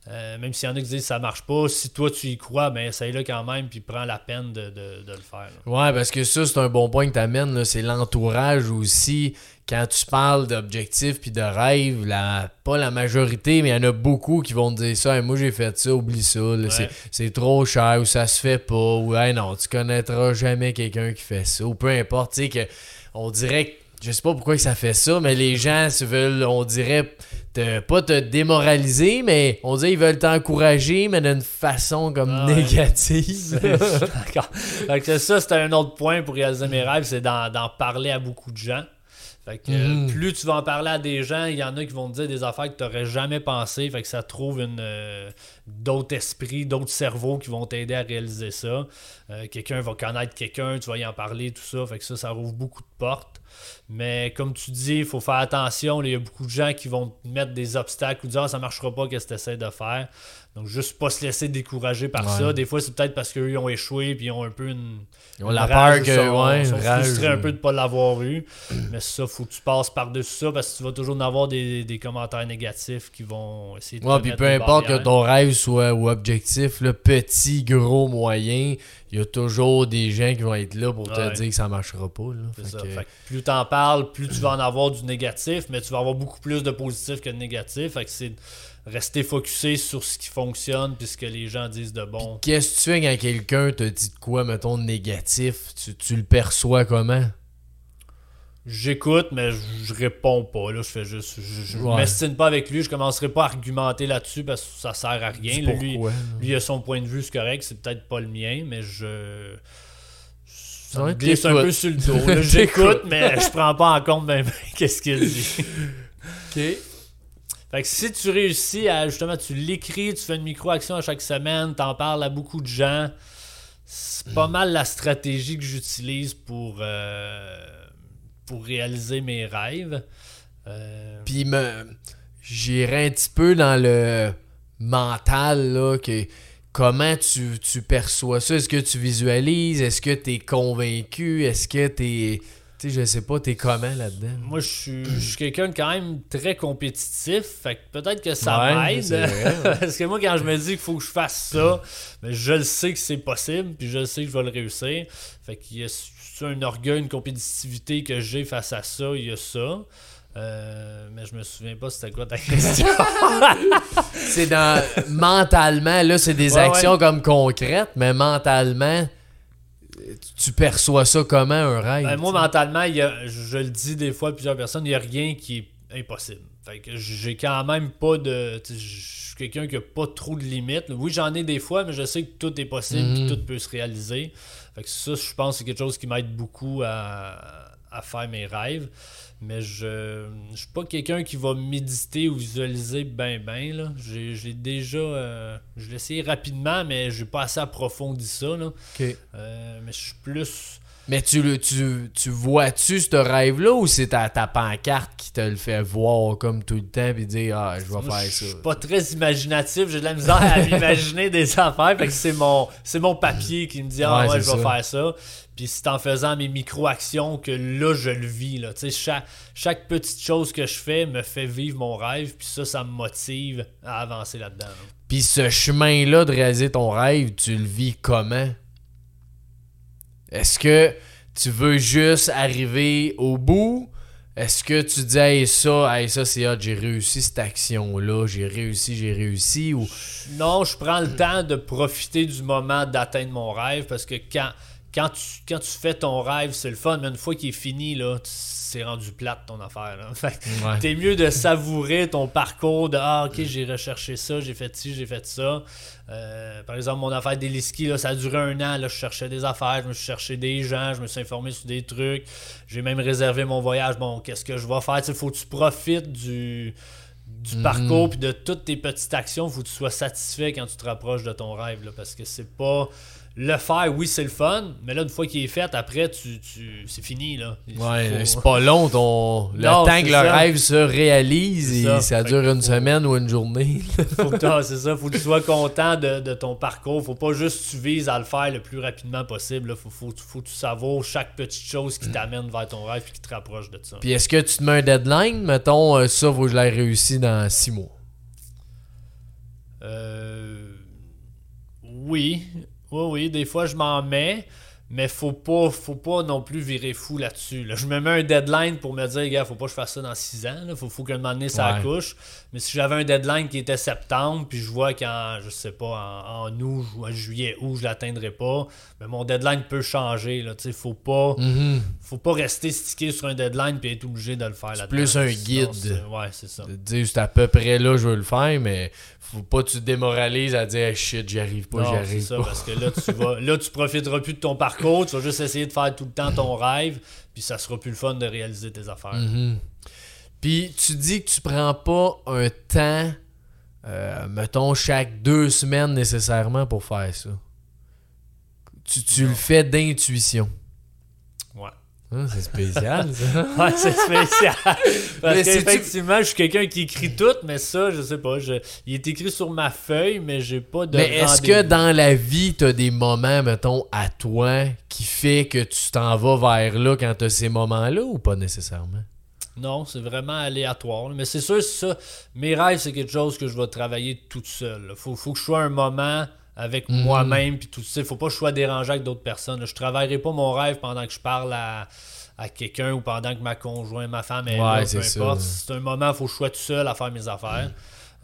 euh, même s'il y en a qui disent que ça marche pas, si toi tu y crois, ben essaye-le quand même, puis prends la peine de, le faire. Ouais, parce que ça, c'est un bon point que tu amènes, c'est l'entourage aussi. Quand tu parles d'objectifs puis de rêves, la, pas la majorité, mais il y en a beaucoup qui vont te dire ça. moi j'ai fait ça, oublie ça, c'est trop cher ou ça se fait pas, ou non, tu connaîtras jamais quelqu'un qui fait ça, ou peu importe, tu sais, que on dirait que je sais pas pourquoi ça fait ça, mais les gens se veulent, on dirait, pas te démoraliser, mais on dirait qu'ils veulent t'encourager, mais d'une façon comme ah négative. D'accord. ça, c'était un autre point pour réaliser mes rêves, c'est d'en parler à beaucoup de gens. Fait que mm. plus tu vas en parler à des gens, il y en a qui vont te dire des affaires que tu n'aurais jamais pensé. Fait que ça trouve une euh, d'autres esprits, d'autres cerveaux qui vont t'aider à réaliser ça. Euh, quelqu'un va connaître quelqu'un, tu vas y en parler, tout ça. Fait que ça, ça ouvre beaucoup de portes. Mais comme tu dis, il faut faire attention. Il y a beaucoup de gens qui vont te mettre des obstacles ou dire ah, ça marchera pas, qu'est-ce que tu essaies de faire? Donc, juste pas se laisser décourager par ça. Des fois, c'est peut-être parce qu'eux ont échoué puis ils ont un peu une. Ils ont la peur que. Sont, ouais, sont frustrés un peu de ne pas l'avoir eu. Mais ça, faut que tu passes par-dessus ça parce que tu vas toujours en avoir des, commentaires négatifs qui vont essayer de. Ouais, puis peu importe que ton rêve soit ou objectif, le petit, gros, moyen, il y a toujours des gens qui vont être là pour te dire que ça marchera pas. Là. Ça. plus tu en parles, plus tu vas en avoir du négatif, mais tu vas avoir beaucoup plus de positif que de négatif. Fait que c'est rester focusé sur ce qui fonctionne puis ce que les gens disent de bon. Qu'est-ce que tu fais quand quelqu'un te dit de quoi, mettons, négatif? Tu, le perçois comment? J'écoute, mais je, réponds pas. Là, je fais juste. Je, m'estime pas avec lui. Je commencerai pas à argumenter là-dessus parce que ça sert à rien. lui, lui a son point de vue, c'est correct. C'est peut-être pas le mien, mais je. Ça me glisse un peu sur le dos. J'écoute, mais je prends pas en compte ben, qu'est-ce qu'il dit. ok. Fait que si tu réussis à justement, tu l'écris, tu fais une micro-action à chaque semaine, t'en parles à beaucoup de gens, c'est pas mal la stratégie que j'utilise pour, euh, pour réaliser mes rêves. Euh... Puis me... j'irai un petit peu dans le mental, là, que comment tu, tu perçois ça? Est-ce que tu visualises? Est-ce que tu es convaincu? Est-ce que tu es tu sais, je sais pas, t'es comment là-dedans? Moi, je suis, quelqu'un de quand même très compétitif. Fait que peut-être que ça m'aide. Parce que moi, quand je me dis qu'il faut que je fasse ça, mais je le sais que c'est possible, puis je le sais que je vais le réussir. Fait qu'il y a un orgueil, une compétitivité que j'ai face à ça, il y a ça. Euh, mais je me souviens pas c'était quoi ta question. c'est dans mentalement, là, c'est des actions comme concrètes, mais mentalement, tu perçois ça comment un rêve? Ben, moi, mentalement, je, le dis des fois à plusieurs personnes, il n'y a rien qui est impossible. Fait que j'ai quand même pas de. Je suis quelqu'un qui a pas trop de limites. Oui, j'en ai des fois, mais je sais que tout est possible et mhm. tout peut se réaliser. Fait que ça, je pense que c'est quelque chose qui m'aide beaucoup à, à faire mes rêves. Mais je ne suis pas quelqu'un qui va méditer ou visualiser ben ben. Là. J'ai, déjà. Euh, je l'ai essayé rapidement, mais j'ai pas assez approfondi ça. Là. Euh, mais je suis plus. Mais tu, le- tu, tu vois-tu ce rêve-là ou c'est ta, ta pancarte qui te le fait voir comme tout le temps puis dire Ah, je vais Moi, faire je ça? suis pas très imaginatif, j'ai de la misère à m'imaginer des affaires. Fait que c'est mon, c'est mon papier qui me dit Ah Ouais, je vais faire ça. Puis c'est en faisant mes micro-actions que là, je le vis. Là. Tu sais, Chaque, chaque petite chose que je fais me fait vivre mon rêve. Puis ça, ça me motive à avancer là-dedans. là. Puis ce chemin-là de réaliser ton rêve, tu le vis comment? Est-ce que tu veux juste arriver au bout? Est-ce que tu dis hey, ça, hey, ça c'est hot, j'ai réussi cette action-là, j'ai réussi, j'ai réussi ou. Non, je prends le temps de profiter du moment d'atteindre mon rêve parce que quand, quand, tu, quand tu fais ton rêve, c'est le fun, mais une fois qu'il est fini, là, c'est rendu plate ton affaire. Là. Fait Ouais. T'es mieux de savourer ton parcours de Ah, ok, j'ai recherché ça, j'ai fait ci, j'ai fait ça. Euh, par exemple, mon affaire d'Eliski, là, ça a duré un an. Là, je cherchais des affaires, je me suis cherché des gens, je me suis informé sur des trucs. J'ai même réservé mon voyage. Bon, qu'est-ce que je vais faire? Il faut que tu profites du, du Mhm. parcours puis de toutes tes petites actions. faut que tu sois satisfait quand tu te rapproches de ton rêve. Là, parce que c'est pas. Le faire, oui, c'est le fun, mais là, une fois qu'il est fait, après, tu, tu... c'est fini. Là. Ouais, c'est pas long ton. Le Non, temps que le ça. rêve se réalise et ça. dure une faut- semaine ou une journée. faut que c'est ça, faut que tu sois content de, de ton parcours. Faut pas juste que tu vises à le faire le plus rapidement possible. là. Faut, faut, faut que tu savoures chaque petite chose qui t'amène vers ton rêve et qui te rapproche de ça. Puis est-ce que tu te mets un deadline? Mettons, euh, ça, faut que je l'ai réussi dans six mois. Euh, oui, oui, oui, des fois je m'en mets, mais faut pas, faut pas non plus virer fou là-dessus. là. Je me mets un deadline pour me dire, gars, faut pas que je fasse ça dans 6 ans. Là. Faut, faut que un moment donné ça Ouais. accouche. Mais si j'avais un deadline qui était septembre, puis je vois qu'en, je sais pas, en, en août, ou en juillet, août, je l'atteindrai pas, mais mon deadline peut changer. Là. Tu sais, Faut pas, Mhm. faut pas rester stické sur un deadline puis être obligé de le faire là-dedans. plus un Sinon, guide. c'est- Ouais, c'est ça. De dire, c'est à peu près là, je veux le faire, mais faut pas que tu te démoralises à dire, shit, j'y arrive pas, j'y Non, c'est arrive ça, pas. parce que là tu vas là tu profiteras plus de ton parcours, tu vas juste essayer de faire tout le temps ton rêve, puis ça sera plus le fun de réaliser tes affaires. Mhm. Puis tu dis que tu prends pas un temps, euh, mettons, chaque deux semaines nécessairement pour faire ça. Tu, tu le fais d'intuition. Ouais. Hein, c'est spécial, ça. Ouais, c'est spécial. Parce tu- qu'effectivement, je suis quelqu'un qui écrit tout, mais ça, je sais pas. Je... Il est écrit sur ma feuille, mais j'ai pas de. Mais est-ce que dans la vie, tu as des moments, mettons, à toi, qui fait que tu t'en vas vers là quand tu as ces moments-là ou pas nécessairement? Non, c'est vraiment aléatoire. Mais c'est sûr, c'est ça. Mes rêves, c'est quelque chose que je vais travailler toute seule. Faut, faut que je sois un moment avec Mhm. moi-même. Puis tout ça. Faut pas que je sois dérangé avec d'autres personnes. Je travaillerai pas mon rêve pendant que je parle à, à quelqu'un ou pendant que ma conjointe, ma femme est Ouais, peu ça. importe. C'est un moment, faut que je sois tout seul à faire mes affaires.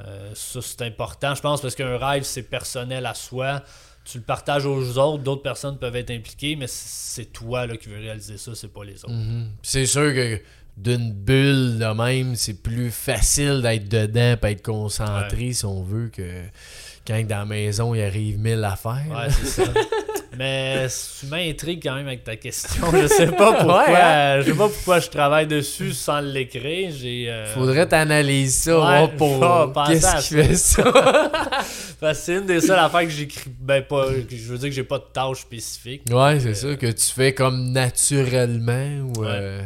Euh, ça, c'est important, je pense, parce qu'un rêve, c'est personnel à soi. Tu le partages aux autres, d'autres personnes peuvent être impliquées, mais c'est toi là, qui veux réaliser ça, c'est pas les autres. Mhm. C'est sûr que d'une bulle de même, c'est plus facile d'être dedans et être concentré si on veut que quand dans la maison il arrive mille affaires. Ouais, c'est ça. Mais tu m'intrigues quand même avec ta question. Je sais pas pourquoi. Ouais, hein? Je sais pas pourquoi je travaille dessus sans l'écrire. J'ai. euh, Faudrait t'analyser ça Ouais, pour qu'est-ce qui fait ça. parce que c'est une des seules affaires que j'écris. Ben pas. Je veux dire que j'ai pas de tâche spécifique. ouais, c'est ça que tu fais comme naturellement ou euh,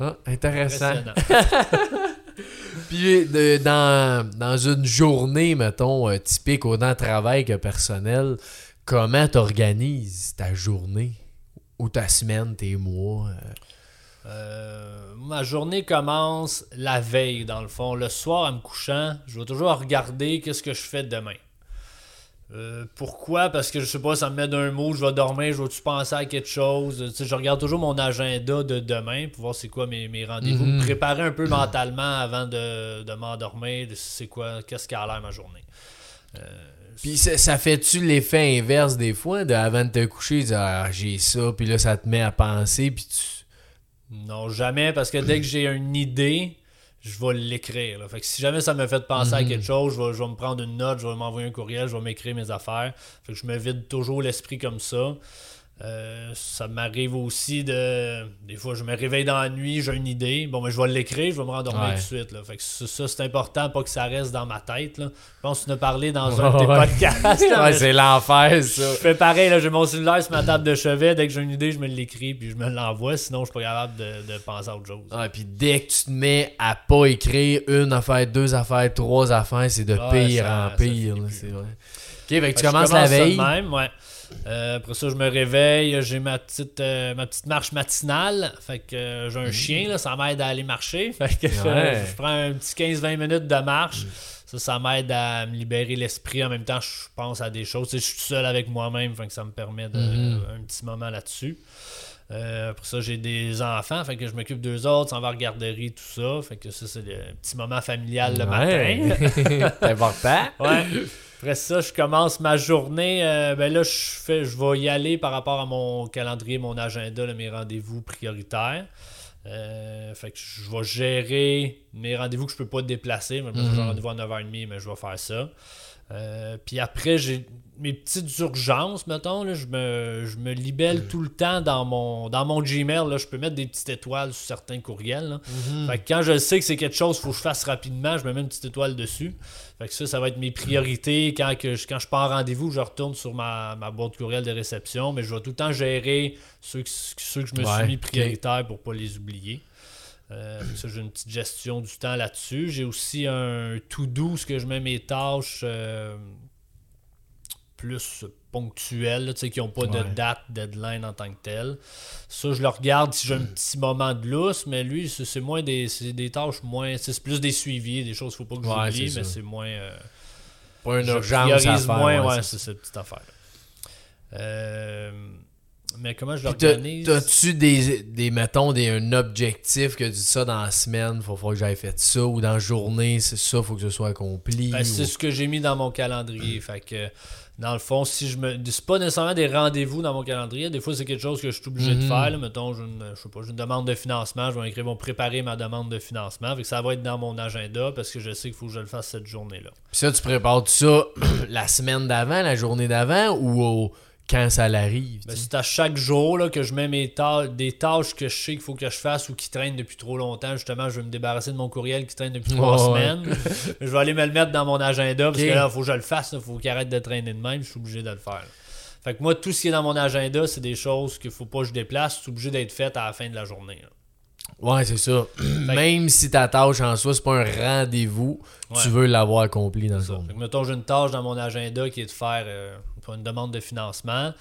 ah, intéressant. Puis dans une journée, mettons, euh, typique autant travail que personnel, comment t'organises ta journée ou ta semaine, tes mois? euh? Euh, ma journée commence la veille, dans le fond. Le soir, en me couchant, je vais toujours regarder qu'est-ce que je fais demain. Euh, pourquoi? Parce que je sais pas, ça me met d'un mot, je vais dormir, je vais-tu penser à quelque chose? Tu sais, je regarde toujours mon agenda de demain pour voir c'est quoi mes, mes rendez-vous, Mhm. me préparer un peu mentalement avant de, de m'endormir, de c'est quoi, qu'est-ce qu'a l'air ma journée. Puis ça, ça fait-tu l'effet inverse des fois, de avant de te coucher, de dire ah, j'ai ça, puis là ça te met à penser, puis tu. Non, jamais, parce que dès que j'ai une idée, je vais l'écrire. Fait que si jamais ça me fait penser à Mhm. quelque chose, je vais, je vais me prendre une note, je vais m'envoyer un courriel, je vais m'écrire mes affaires. Fait que je me vide toujours l'esprit comme ça. Euh, ça m'arrive aussi de. Des fois, je me réveille dans la nuit, j'ai une idée. Bon, mais je vais l'écrire, je vais me rendormir Ouais. tout de suite. Là. Fait que ça, c'est important, pas que ça reste dans ma tête. Là. Je pense que tu en as parlé dans un de tes Ouais. podcasts. là, Ouais, c'est l'enfer, je ça. fais pareil, j'ai mon cellulaire sur ma table de chevet. Dès que j'ai une idée, je me l'écris puis je me l'envoie. Sinon, je suis pas capable de, de penser à autre chose. Ouais, puis dès que tu te mets à pas écrire une affaire, deux affaires, trois affaires, c'est de pire ça- en pire. c'est vrai. Ok, fait que tu je commences la commence veille. même, ouais. Euh, après ça, je me réveille, j'ai ma petite, euh, ma petite marche matinale. Fait que euh, j'ai un chien, là, ça m'aide à aller marcher. Fait que je- Ouais. je, prends un petit 15-20 minutes de marche. Ça, ça m'aide à me libérer l'esprit. En même temps, je pense à des choses. Tu sais, je suis tout seul avec moi-même, fait que ça me permet de, Mhm. un petit moment là-dessus. Euh, après ça, j'ai des enfants, fait que je m'occupe d'eux autres, s'en va à la garderie, tout ça. Fait que ça, c'est le petit moment familial le matin. C'est important. Ouais. Après ça, je commence ma journée. euh, ben là, je fais, je vais y aller par rapport à mon calendrier, mon agenda, là, mes rendez-vous prioritaires. Euh, fait que je vais gérer mes rendez-vous que je peux pas déplacer. Mhm. un rendez-vous à 9h30, mais je vais faire ça. Euh, puis après, j'ai mes petites urgences, mettons. Là, je, me, je me libelle tout le temps dans mon, dans mon Gmail. Là, je peux mettre des petites étoiles sur certains courriels. là. Fait que quand je sais que c'est quelque chose qu'il faut que je fasse rapidement, je me mets une petite étoile dessus. Fait que ça, ça va être mes priorités. Quand, que je, quand je pars en rendez-vous, je retourne sur ma, ma boîte courriel de réception, mais je vais tout le temps gérer ceux que, ceux que je me Ouais, suis mis prioritaires pour pas les oublier. Euh, ça, j'ai une petite gestion du temps là-dessus. J'ai aussi un to-do, ce que je mets mes tâches euh, plus ponctuelles, là, tu sais, qui n'ont pas de date, deadline en tant que tel. Ça, je le regarde si j'ai un petit moment de lousse, mais lui, c'est moins des, c'est des tâches moins. C'est plus des suivis, des choses qu'il faut pas que Ouais, j'oublie, mais c'est moins. euh, Pas une je urgence priorise faire. moins, ouais, c'est cette petite affaire. Euh, mais comment je l'organise? T'as-tu des, des, mettons, des, un objectif que tu dis ça dans la semaine, faut, faut que j'aille fait ça, ou dans la journée, c'est ça, faut que ce soit accompli. Ben, ou- c'est ce que j'ai mis dans mon calendrier. Fait que, dans le fond, si je me. C'est pas nécessairement des rendez-vous dans mon calendrier. Des fois, c'est quelque chose que je suis obligé de Mhm. faire. là. Mettons, j'ai une, je sais pas, j'ai une demande de financement. Je vais écrire, vont préparer ma demande de financement. Fait que ça va être dans mon agenda parce que je sais qu'il faut que je le fasse cette journée-là. Puis ça, tu prépares tout ça la semaine d'avant, la journée d'avant, ou au- quand ça l'arrive? Ben, c'est à chaque jour là, que je mets mes tâches, des tâches que je sais qu'il faut que je fasse ou qui traînent depuis trop longtemps. Justement, je vais me débarrasser de mon courriel qui traîne depuis trois Ouais, semaines. je vais aller me le mettre dans mon agenda parce que là, il faut que je le fasse. Il faut qu'il arrête de traîner de même. Je suis obligé de le faire. Fait que moi, tout ce qui est dans mon agenda, c'est des choses qu'il faut pas que je déplace. C'est obligé d'être fait à la fin de la journée. là. Ouais, c'est ça. Même si ta tâche en soi, c'est pas un rendez-vous, Ouais. tu veux l'avoir accompli dans le que, mettons, j'ai une tâche dans mon agenda qui est de faire euh, une demande de financement.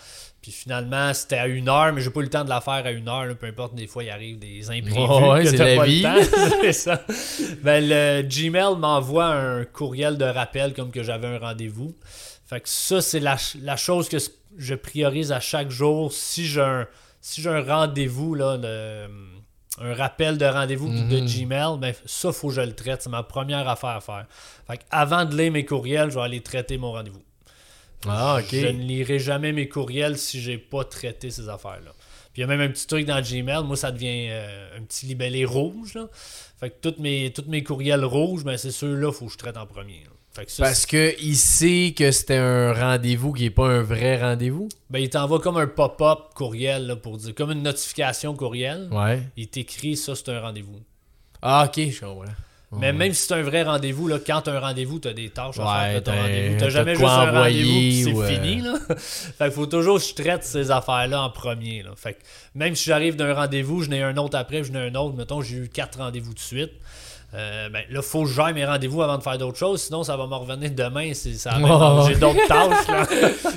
Puis finalement, c'était à une heure, mais j'ai pas eu le temps de la faire à une heure. là. peu importe, des fois, il arrive des imprévus. Ouais, que c'est la pas vie. c'est ça. Ben, le Gmail m'envoie un courriel de rappel comme que j'avais un rendez-vous. Fait que ça, c'est la, ch- la chose que je priorise à chaque jour. Si j'ai un, si un rendez-vous, là, de- un rappel de rendez-vous de Mhm. Gmail, ben, ça, faut que je le traite. C'est ma première affaire à faire. Fait avant de lire mes courriels, je vais aller traiter mon rendez-vous. Ah, ok. Je ne lirai jamais mes courriels si j'ai pas traité ces affaires-là. Puis il y a même un petit truc dans Gmail, moi ça devient euh, un petit libellé rouge. Là. Fait que tous mes, tous mes courriels rouges, ben c'est ceux-là, faut que je traite en premier. là. Fait que ça, Parce que il sait que c'était un rendez-vous qui est pas un vrai rendez-vous. ben, il t'envoie comme un pop-up courriel là, pour dire, comme une notification courriel. Ouais. Il t'écrit ça, c'est un rendez-vous. Ah, ok, je comprends. Mais même si c'est un vrai rendez-vous, là, quand tu as un rendez-vous, tu as des tâches à Ouais, faire. pour ton t'as- rendez-vous. t'as T'as jamais juste un rendez-vous c'est euh, fini. Là. fait qu'il faut toujours que je traite ces affaires-là en premier. Là. Fait que même si j'arrive d'un rendez-vous, je n'ai un autre après, je n'ai un autre. Mettons, j'ai eu quatre rendez-vous de suite. Euh, ben, là, faut que je gère mes rendez-vous avant de faire d'autres choses. Sinon, ça va me revenir demain. C'est, ça Oh. J'ai d'autres tâches. Là.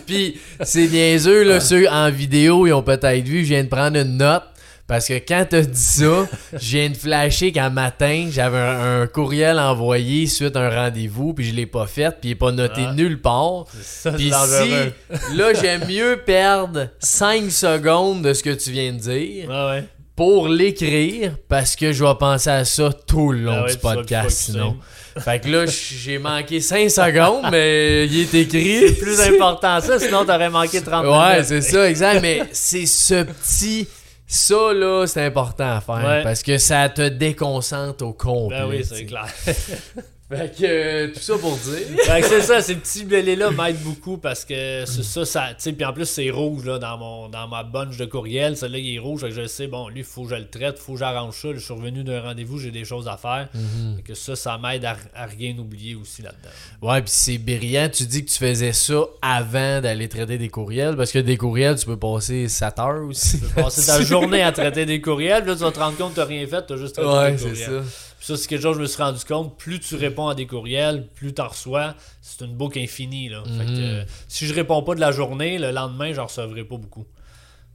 Puis c'est niaiseux, là, ceux en vidéo, ils ont peut-être vu, je viens de prendre une note. Parce que quand t'as dit ça, je viens de flasher qu'un matin, j'avais un, un courriel envoyé suite à un rendez-vous, puis je l'ai pas fait, puis il est pas noté Ah. nulle part. Ça, Puis si, là, j'aime mieux perdre 5 secondes de ce que tu viens de dire Ouais, ouais. Pour l'écrire, parce que je vais penser à ça tout le long Ah ouais, du podcast, sinon. Fait que là, j'ai manqué 5 secondes, mais il est écrit. C'est plus important ça, sinon t'aurais manqué 30 Ouais, minutes. c'est ça, exact. Mais c'est ce petit. Ça, là, c'est important à faire. Ouais. Parce que ça te déconcentre au complet. Ben oui, c'est clair. Fait que euh, tout ça pour dire. Fait que c'est ça, ces petits libellés-là m'aident beaucoup parce que c'est ça, ça tu sais, puis en plus c'est rouge là, dans, mon, dans ma bunch de courriel, celui-là il est rouge, fait que je sais, bon, lui, il faut que je le traite, faut que j'arrange ça, je suis revenu d'un rendez-vous, j'ai des choses à faire. Fait que ça, ça m'aide à, à rien oublier aussi là-dedans. Ouais, puis c'est brillant. Tu dis que tu faisais ça avant d'aller traiter des courriels, parce que des courriels, tu peux passer 7 heures aussi. Tu peux passer ta journée à traiter des courriels, là tu vas te rendre compte que t'as rien fait, t'as juste traité Ouais, des c'est courriels. ça. Ça, c'est quelque chose que je me suis rendu compte. Plus tu réponds à des courriels, plus t'en reçois. C'est une boucle infinie. Là. Fait que, Mhm. euh, si je réponds pas de la journée, le lendemain, j'en recevrai pas beaucoup.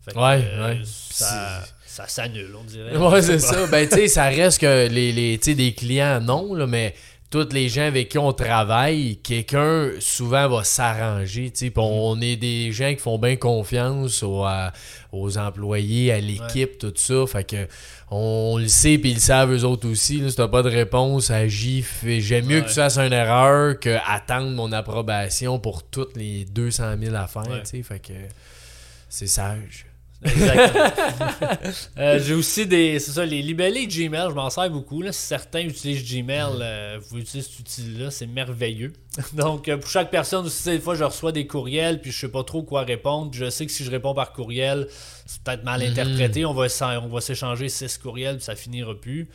Fait que, Ouais, euh, ouais. Ça, ça s'annule, on dirait. Ouais, c'est Je ça. Ben, tu sais, ça reste que les, les tu des clients, non, là, mais tous les gens avec qui on travaille, quelqu'un souvent va s'arranger. Puis on est des gens qui font bien confiance aux, à- aux employés, à l'équipe, tout ça. Fait que on le sait, puis ils le savent eux autres aussi. Là, si t'as pas de réponse, agis. J'aime mieux Ouais. que tu fasses une erreur que attendre mon approbation pour toutes les 200 000 affaires, Ouais. Fait que c'est sage. Exactement. Euh, J'ai aussi des. C'est ça, les libellés Gmail, je m'en sers beaucoup. Là. Si certains utilisent Gmail, euh, vous utilisez cet outil-là, c'est merveilleux. Donc, euh, pour chaque personne aussi, des fois, je reçois des courriels, puis je sais pas trop quoi répondre. Je sais que si je réponds par courriel, c'est peut-être mal interprété. On va on va s'échanger six courriels, puis ça finira plus.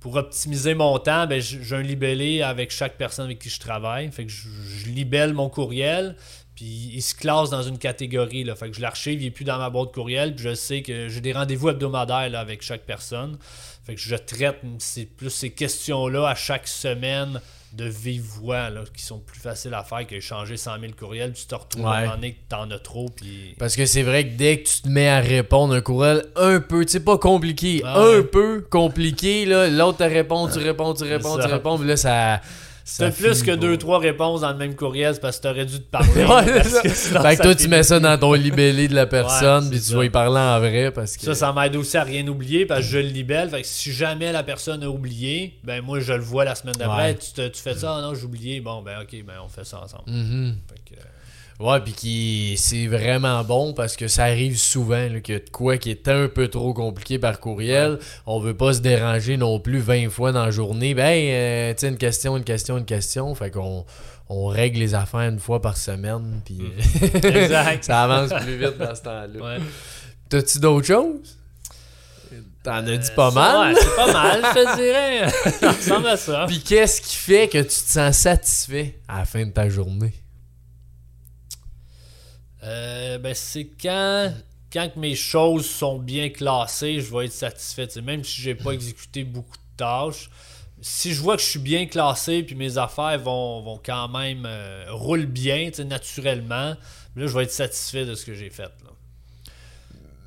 Pour optimiser mon temps, ben, j'ai un libellé avec chaque personne avec qui je travaille. Fait que je, je libelle mon courriel, puis il se classe dans une catégorie. Là. Fait que je l'archive, il n'est plus dans ma boîte courriel. Puis je sais que j'ai des rendez-vous hebdomadaires là, avec chaque personne. Fait que je traite c'est plus ces questions-là à chaque semaine de vive voix là, qui sont plus faciles à faire qu'échanger 100 000 courriels. Tu te retrouves Ouais. à un moment donné que t'en as trop. Puis... Parce que c'est vrai que dès que tu te mets à répondre un courriel un peu, tu sais, pas compliqué, Ah un ouais. peu compliqué, là, l'autre te répond, tu réponds, tu réponds, tu réponds, puis là, ça. T'as plus que pas. deux, trois réponses dans le même courriel, parce que t'aurais dû te parler. Ouais, c'est parce ça. que sinon, Fait que toi, tu mets ça dans ton libellé de la personne, puis tu vas y parler en vrai, parce que. Ça, ça m'aide aussi à rien oublier parce que je le libelle. Fait que si jamais la personne a oublié, ben moi je le vois la semaine d'après. Tu, te- tu fais ça, ah non, j'ai oublié. Bon, ben ok, ben on fait ça ensemble. Mhm. Fait que, euh, Ouais, puis qui c'est vraiment bon parce que ça arrive souvent qu'il y a de quoi qui est un peu trop compliqué par courriel. On veut pas se déranger non plus 20 fois dans la journée. Ben, euh, tu sais, une question, une question, une question. Fait qu'on on règle les affaires une fois par semaine, puis euh, Exact. ça avance plus vite dans ce temps-là. ouais. T'as-tu d'autres choses? T'en as dit pas Euh, mal. ouais, c'est pas mal, je te dirais. ça ressemble à ça. Puis qu'est-ce qui fait que tu te sens satisfait à la fin de ta journée? Euh, ben c'est quand, quand que mes choses sont bien classées, je vais être satisfait. Même si j'ai pas exécuté beaucoup de tâches, si je vois que je suis bien classé puis mes affaires vont, vont quand même euh, roulent bien, naturellement, là je vais être satisfait de ce que j'ai fait. là.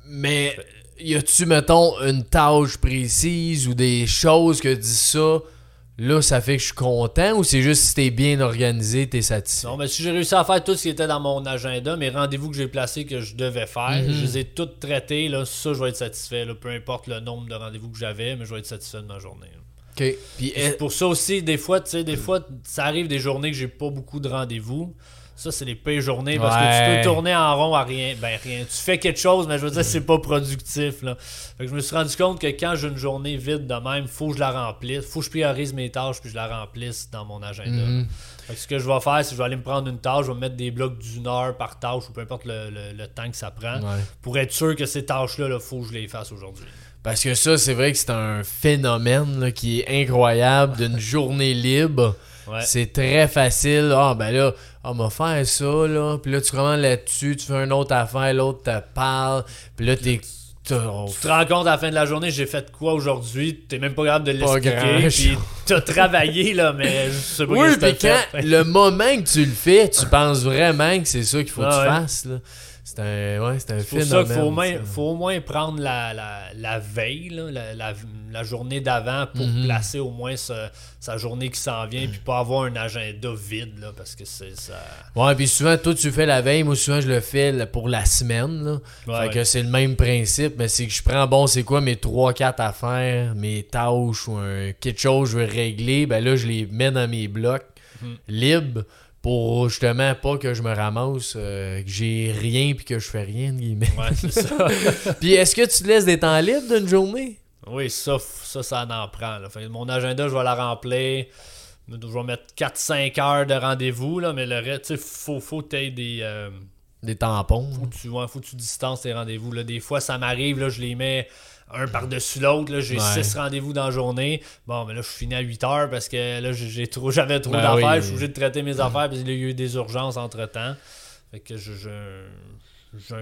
Mais y a-tu, mettons, une tâche précise ou des choses que dis ça, là, ça fait que je suis content ou c'est juste si t'es bien organisé, t'es satisfait? Non, mais si j'ai réussi à faire tout ce qui était dans mon agenda, mes rendez-vous que j'ai placés que je devais faire, Mhm. je les ai toutes traités, là, ça je vais être satisfait. là, peu importe le nombre de rendez-vous que j'avais, mais je vais être satisfait de ma journée. là. Ok. Puis, C'est pour ça aussi, des fois, tu sais, des fois, ça arrive des journées que j'ai pas beaucoup de rendez-vous. Ça, c'est les pires journées parce que tu peux tourner en rond à rien. Ben, rien. Tu fais quelque chose, mais je veux dire, c'est pas productif, là. Fait que je me suis rendu compte que quand j'ai une journée vide de même, faut que je la remplisse. Faut que je priorise mes tâches puis je la remplisse dans mon agenda. Mhm. Fait que ce que je vais faire, c'est que je vais aller me prendre une tâche, je vais me mettre des blocs d'une heure par tâche ou peu importe le, le- le temps que ça prend ouais. pour être sûr que ces tâches-là, il faut que je les fasse aujourd'hui. Parce que ça, c'est vrai que c'est un phénomène là, qui est incroyable d'une journée libre. Ouais. C'est très facile. Ah, ben là, on va faire ça, là. Puis là, tu commandes là-dessus, tu fais une autre affaire, l'autre te parle. Puis là, t'es. on Tu te rends compte à la fin de la journée, j'ai fait quoi aujourd'hui? T'es même pas capable de l'expliquer. Puis t'as travaillé, là, mais je sais pas Oui, t'as quand fait. le moment que tu le fais, tu penses vraiment que c'est ça qu'il faut que Ah tu ouais. fasses. Là. C'est un, ouais, c'est un C'est pour ça qu'il faut, au moins- ça. faut au moins prendre la, la, la veille, là, la, la- la journée d'avant pour Mhm. placer au moins ce- sa journée qui s'en vient, puis pas avoir un agenda vide, là, parce que c'est ça. Ouais, puis souvent, toi, tu fais la veille. Moi, souvent, je le fais pour la semaine. Là. Ouais, fait que c'est le même principe, mais c'est que je prends, bon, c'est quoi mes 3-4 affaires, mes tâches ou un, quelque chose que je veux régler. Ben là, je les mets dans mes blocs Mhm. libres pour justement pas que je me ramasse, euh, que j'ai rien puis que je fais rien, guillemets. Ouais, c'est ça. puis est-ce que tu te laisses des temps libres d'une journée? oui, ça, ça, ça en prend. Là. Fait que mon agenda, je vais la remplir je vais mettre 4-5 heures de rendez-vous, là, mais le reste, tu sais, faut, faut que t'aies des. euh, Des tampons. faut, que tu, ouais, faut que tu distances tes rendez-vous. Là. Des fois, ça m'arrive, là, je les mets un par-dessus l'autre. là, J'ai Ouais. 6 rendez-vous dans la journée. Bon, mais là, je finis à 8 heures parce que là, j'ai trop, j'avais trop Ben d'affaires. oui. Je suis obligé de traiter mes affaires parce qu'il y a eu des urgences entre temps. Fait que je- je- j'ai un,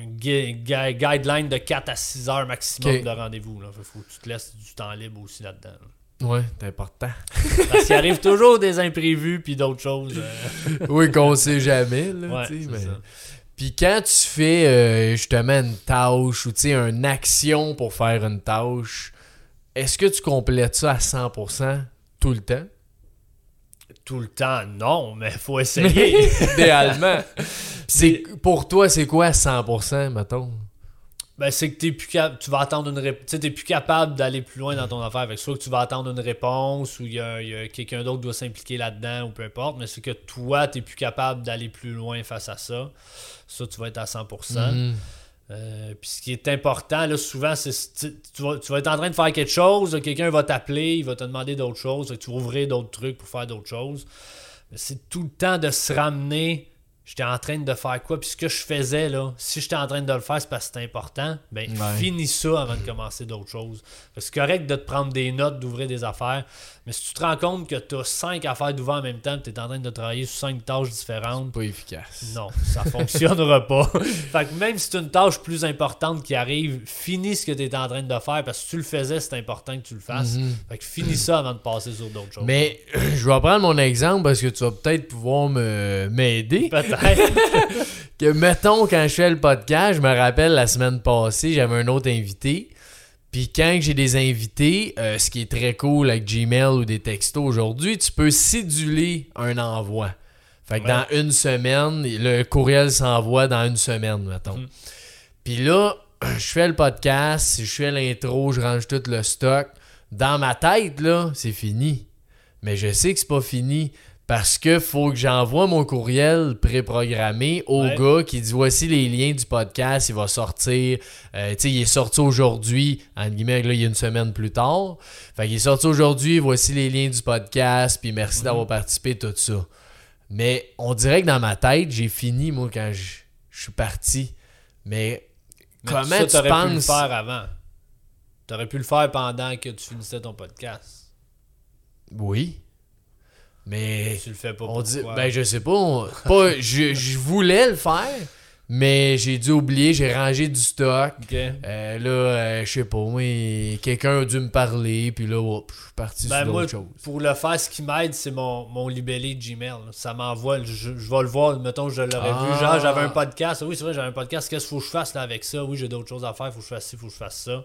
un gui- gui- guideline de 4 à 6 heures maximum de rendez-vous. Que faut que tu te laisses du temps libre aussi là-dedans. là. Ouais, c'est important. Parce qu'il arrive toujours des imprévus puis d'autres choses. euh, oui, qu'on sait jamais, là, ouais, tu sais, c'est mais- ça. Puis quand tu fais euh, justement une tâche ou tu sais, une action pour faire une tâche, est-ce que tu complètes ça à 100% tout le temps? Tout le temps, non, mais faut essayer. Idéalement. c'est, pour toi, c'est quoi 100%, mettons? Ben, c'est que t'es plus cap- tu vas attendre une réponse. Tu plus capable d'aller plus loin dans ton affaire. Que soit que tu vas attendre une réponse ou il y a, a quelqu'un d'autre qui doit s'impliquer là-dedans ou peu importe, mais c'est que toi, t'es plus capable d'aller plus loin face à ça. Ça, tu vas être à 100%. Mhm. Euh, puis ce qui est important, là, souvent, c'est tu, tu vas, tu vas être en train de faire quelque chose, quelqu'un va t'appeler, il va te demander d'autres choses, tu vas ouvrir d'autres trucs pour faire d'autres choses. Mais c'est tout le temps de se ramener. J'étais en train de faire quoi? Puis ce que je faisais, là, si j'étais en train de le faire, c'est parce que c'est important. Ben, Ouais. finis ça avant de commencer d'autres choses. C'est correct de te prendre des notes, d'ouvrir des affaires. Mais si tu te rends compte que tu as cinq affaires d'ouvrir en même temps, tu es en train de travailler sur cinq tâches différentes, Pas efficace. non, ça fonctionnera pas. fait que même si c'est une tâche plus importante qui arrive, finis ce que tu es en train de faire parce que si tu le faisais, c'est important que tu le fasses. Mhm. Fait que finis ça avant de passer sur d'autres choses. Mais je vais prendre mon exemple parce que tu vas peut-être pouvoir m'aider. Peut-être. que mettons quand je fais le podcast, je me rappelle la semaine passée, j'avais un autre invité. Puis quand j'ai des invités, euh, ce qui est très cool avec Gmail ou des textos aujourd'hui, tu peux céduler un envoi. Fait que Ouais. dans une semaine, le courriel s'envoie dans une semaine, mettons. Mm. Puis là, je fais le podcast, je fais l'intro, je range tout le stock. Dans ma tête, là, c'est fini. Mais je sais que c'est pas fini parce que faut que j'envoie mon courriel préprogrammé au Ouais. gars qui dit voici les liens du podcast, il va sortir. Euh, tu sais, il est sorti aujourd'hui, entre guillemets, là, il y a une semaine plus tard. Fait qu'il est sorti aujourd'hui, voici les liens du podcast, puis merci Mhm. d'avoir participé, tout ça. Mais on dirait que dans ma tête, j'ai fini, moi, quand je, suis parti. Mais, Mais comment ça, tu t'aurais pu le faire avant. Tu aurais pu le faire pendant que tu finissais ton podcast. Oui. Mais. Tu le fais pas On dit, ben je sais pas, on- pas je, je voulais le faire, mais j'ai dû oublier, j'ai rangé du stock. Euh, là, euh, je sais pas, moi, quelqu'un a dû me parler, puis là, je suis parti Ben sur d'autres choses. pour le faire, ce qui m'aide, c'est mon, mon libellé de Gmail. Ça m'envoie, je, je vais le voir, mettons, je l'aurais Ah. vu. Genre, j'avais un podcast. Oui, c'est vrai, j'avais un podcast. Qu'est-ce qu'il faut que je fasse là avec ça? Oui, j'ai d'autres choses à faire. Il faut que je fasse ci, il faut que je fasse ça.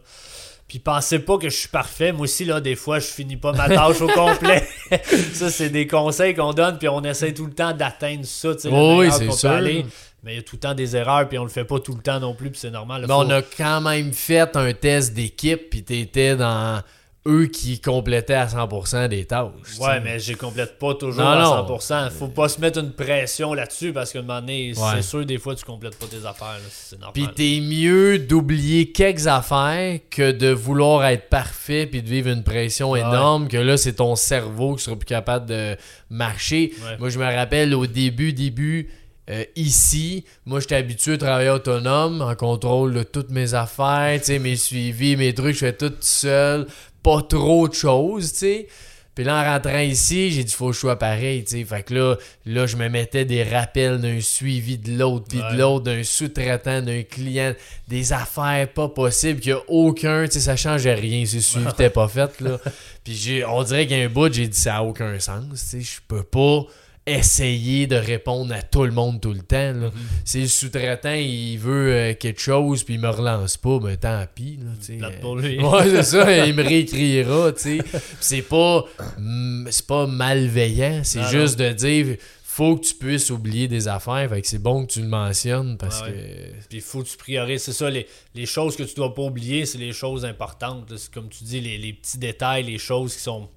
Puis pensez pas que je suis parfait. Moi aussi, là, des fois, je finis pas ma tâche au complet. ça, c'est des conseils qu'on donne, puis on essaie tout le temps d'atteindre ça. tu sais, le Oui, c'est sûr. aller. Mais il y a tout le temps des erreurs, puis on le fait pas tout le temps non plus, puis c'est normal. là, Mais faut- on a quand même fait un test d'équipe, puis t'étais dans eux qui complétaient à 100% des tâches. Ouais, mais je complète pas toujours Non, à non. 100%. Faut pas se mettre une pression là-dessus parce qu'à un moment donné, Ouais. c'est sûr, des fois, tu complètes pas tes affaires. C'est normal. Puis t'es mieux d'oublier quelques affaires que de vouloir être parfait puis de vivre une pression Ouais. énorme que là c'est ton cerveau qui sera plus capable de marcher. Ouais. Moi je me rappelle au début début euh, ici, moi j'étais habitué à travailler autonome, en contrôle de toutes mes affaires, tu sais mes suivis, mes trucs, je fais tout seul, pas trop de choses, tu sais. Puis là, en rentrant ici, j'ai dit, faut que je sois pareil, tu sais. Fait que là, là, je me mettais des rappels d'un suivi de l'autre, puis Ouais. de l'autre, d'un sous-traitant, d'un client, des affaires pas possibles, qu'il n'y a aucun, tu sais, ça changeait rien. Si le suivi n'était pas fait, là. Puis j'ai, on dirait qu'il y a un bout, j'ai dit, ça n'a aucun sens, tu sais. Je peux pas essayer de répondre à tout le monde tout le temps, là. Si le sous-traitant, il veut euh, quelque chose, puis il me relance pas, ben tant pis, là, pour lui. Ouais, c'est ça, il me réécrira, tu sais. Puis C'est pas, mm, c'est pas malveillant, c'est juste de dire faut que tu puisses oublier des affaires, fait que c'est bon que tu le mentionnes parce Ouais, que Puis il faut que tu priorises. C'est ça, les, les choses que tu dois pas oublier, c'est les choses importantes. C'est comme tu dis, les, les petits détails, les choses qui sont.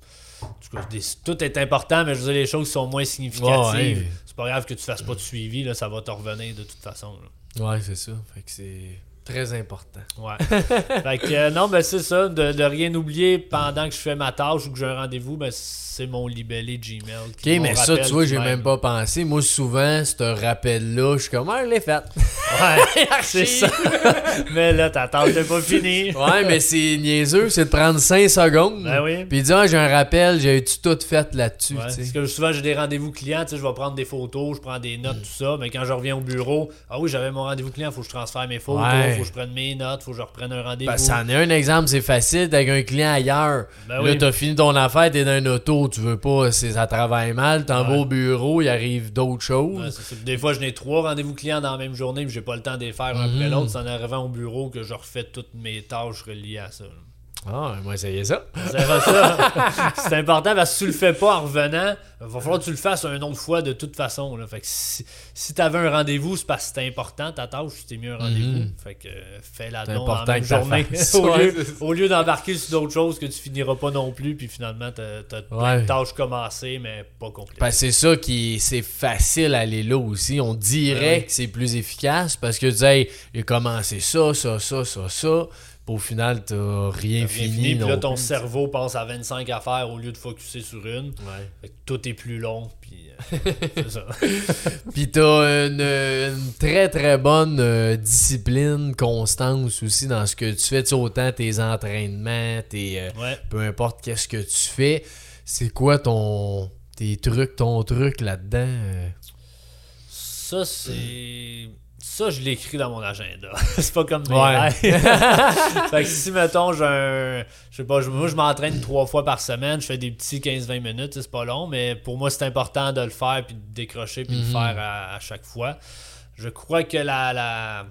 En tout cas, des- tout est important, mais je veux dire, les choses qui sont moins significatives. Ouais, ouais. C'est pas grave que tu fasses pas de suivi, là, ça va te revenir de toute façon. là. ouais, c'est ça. Fait que c'est Très important. Ouais. fait que, euh, non, ben c'est ça, de, de rien oublier pendant que je fais ma tâche ou que j'ai un rendez-vous, ben c'est mon libellé Gmail. qui Ok, mais ça, tu vois, j'ai même pas pensé. Moi, souvent, ce rappel-là, je suis comme, ah, je l'ai fait. Ouais, c'est ça. mais là, ta tâche n'est pas finie. Ouais, mais c'est niaiseux, c'est de prendre 5 secondes. Ben oui. Puis dire, ah, j'ai un rappel, j'ai-tu tout fait là-dessus, Ouais, parce que souvent j'ai des rendez-vous clients, tu sais, je vais prendre des photos, je prends des notes, Mm. tout ça, mais quand je reviens au bureau, ah oui, j'avais mon rendez-vous client, faut que je transfère mes photos, Ouais. Faut que je prenne mes notes, faut que je reprenne un rendez-vous. Ben, ça en est un exemple, c'est facile avec un client ailleurs. Ben là, oui. t'as fini ton affaire, t'es dans un auto, tu veux pas, ça travaille mal, t'en vas au bureau, il arrive d'autres choses. Ça. Des fois, je n'ai trois rendez-vous clients dans la même journée, puis j'ai pas le temps de les faire un Mhm. après l'autre. C'est en arrivant au bureau que je refais toutes mes tâches reliées à ça. là. Ah, moi, essayé ça. C'est vrai, ça. c'est important parce que si tu le fais pas en revenant, il va falloir que tu le fasses une autre fois de toute façon. Là. Fait que si, si tu avais un rendez-vous, c'est parce que c'est important ta tâche, tu t'es mis un rendez-vous. Mhm. Fait que euh, fais-la donc la même journée. au, lieu, au lieu d'embarquer sur d'autres choses que tu finiras pas non plus, puis finalement t'as as Ouais. de tâches commencées, mais pas complètes. Parce que c'est ça qui c'est facile à aller là aussi. On dirait Ouais. que c'est plus efficace parce que tu dis, hey, j'ai commencé ça, ça, ça, ça, ça. Puis au final, t'as rien, rien fini. fini, puis là, ton plus. cerveau pense à 25 affaires au lieu de focuser sur une. Ouais. Fait que tout est plus long, puis euh, c'est ça. Puis t'as une, une très très bonne euh, discipline, constance aussi dans ce que tu fais. Tu sais, autant tes entraînements, tes, euh, Ouais. peu importe qu'est-ce que tu fais. C'est quoi ton tes trucs, ton truc là-dedans? euh? Ça, c'est. Ça, je l'écris dans mon agenda. c'est pas comme mes Ouais. fait que si, mettons, j'ai un. Je sais pas, moi, je m'entraîne trois fois par semaine. Je fais des petits 15-20 minutes. C'est pas long, mais pour moi, c'est important de le faire, puis de décrocher, puis de Mhm. le faire à, à chaque fois. Je crois que la. la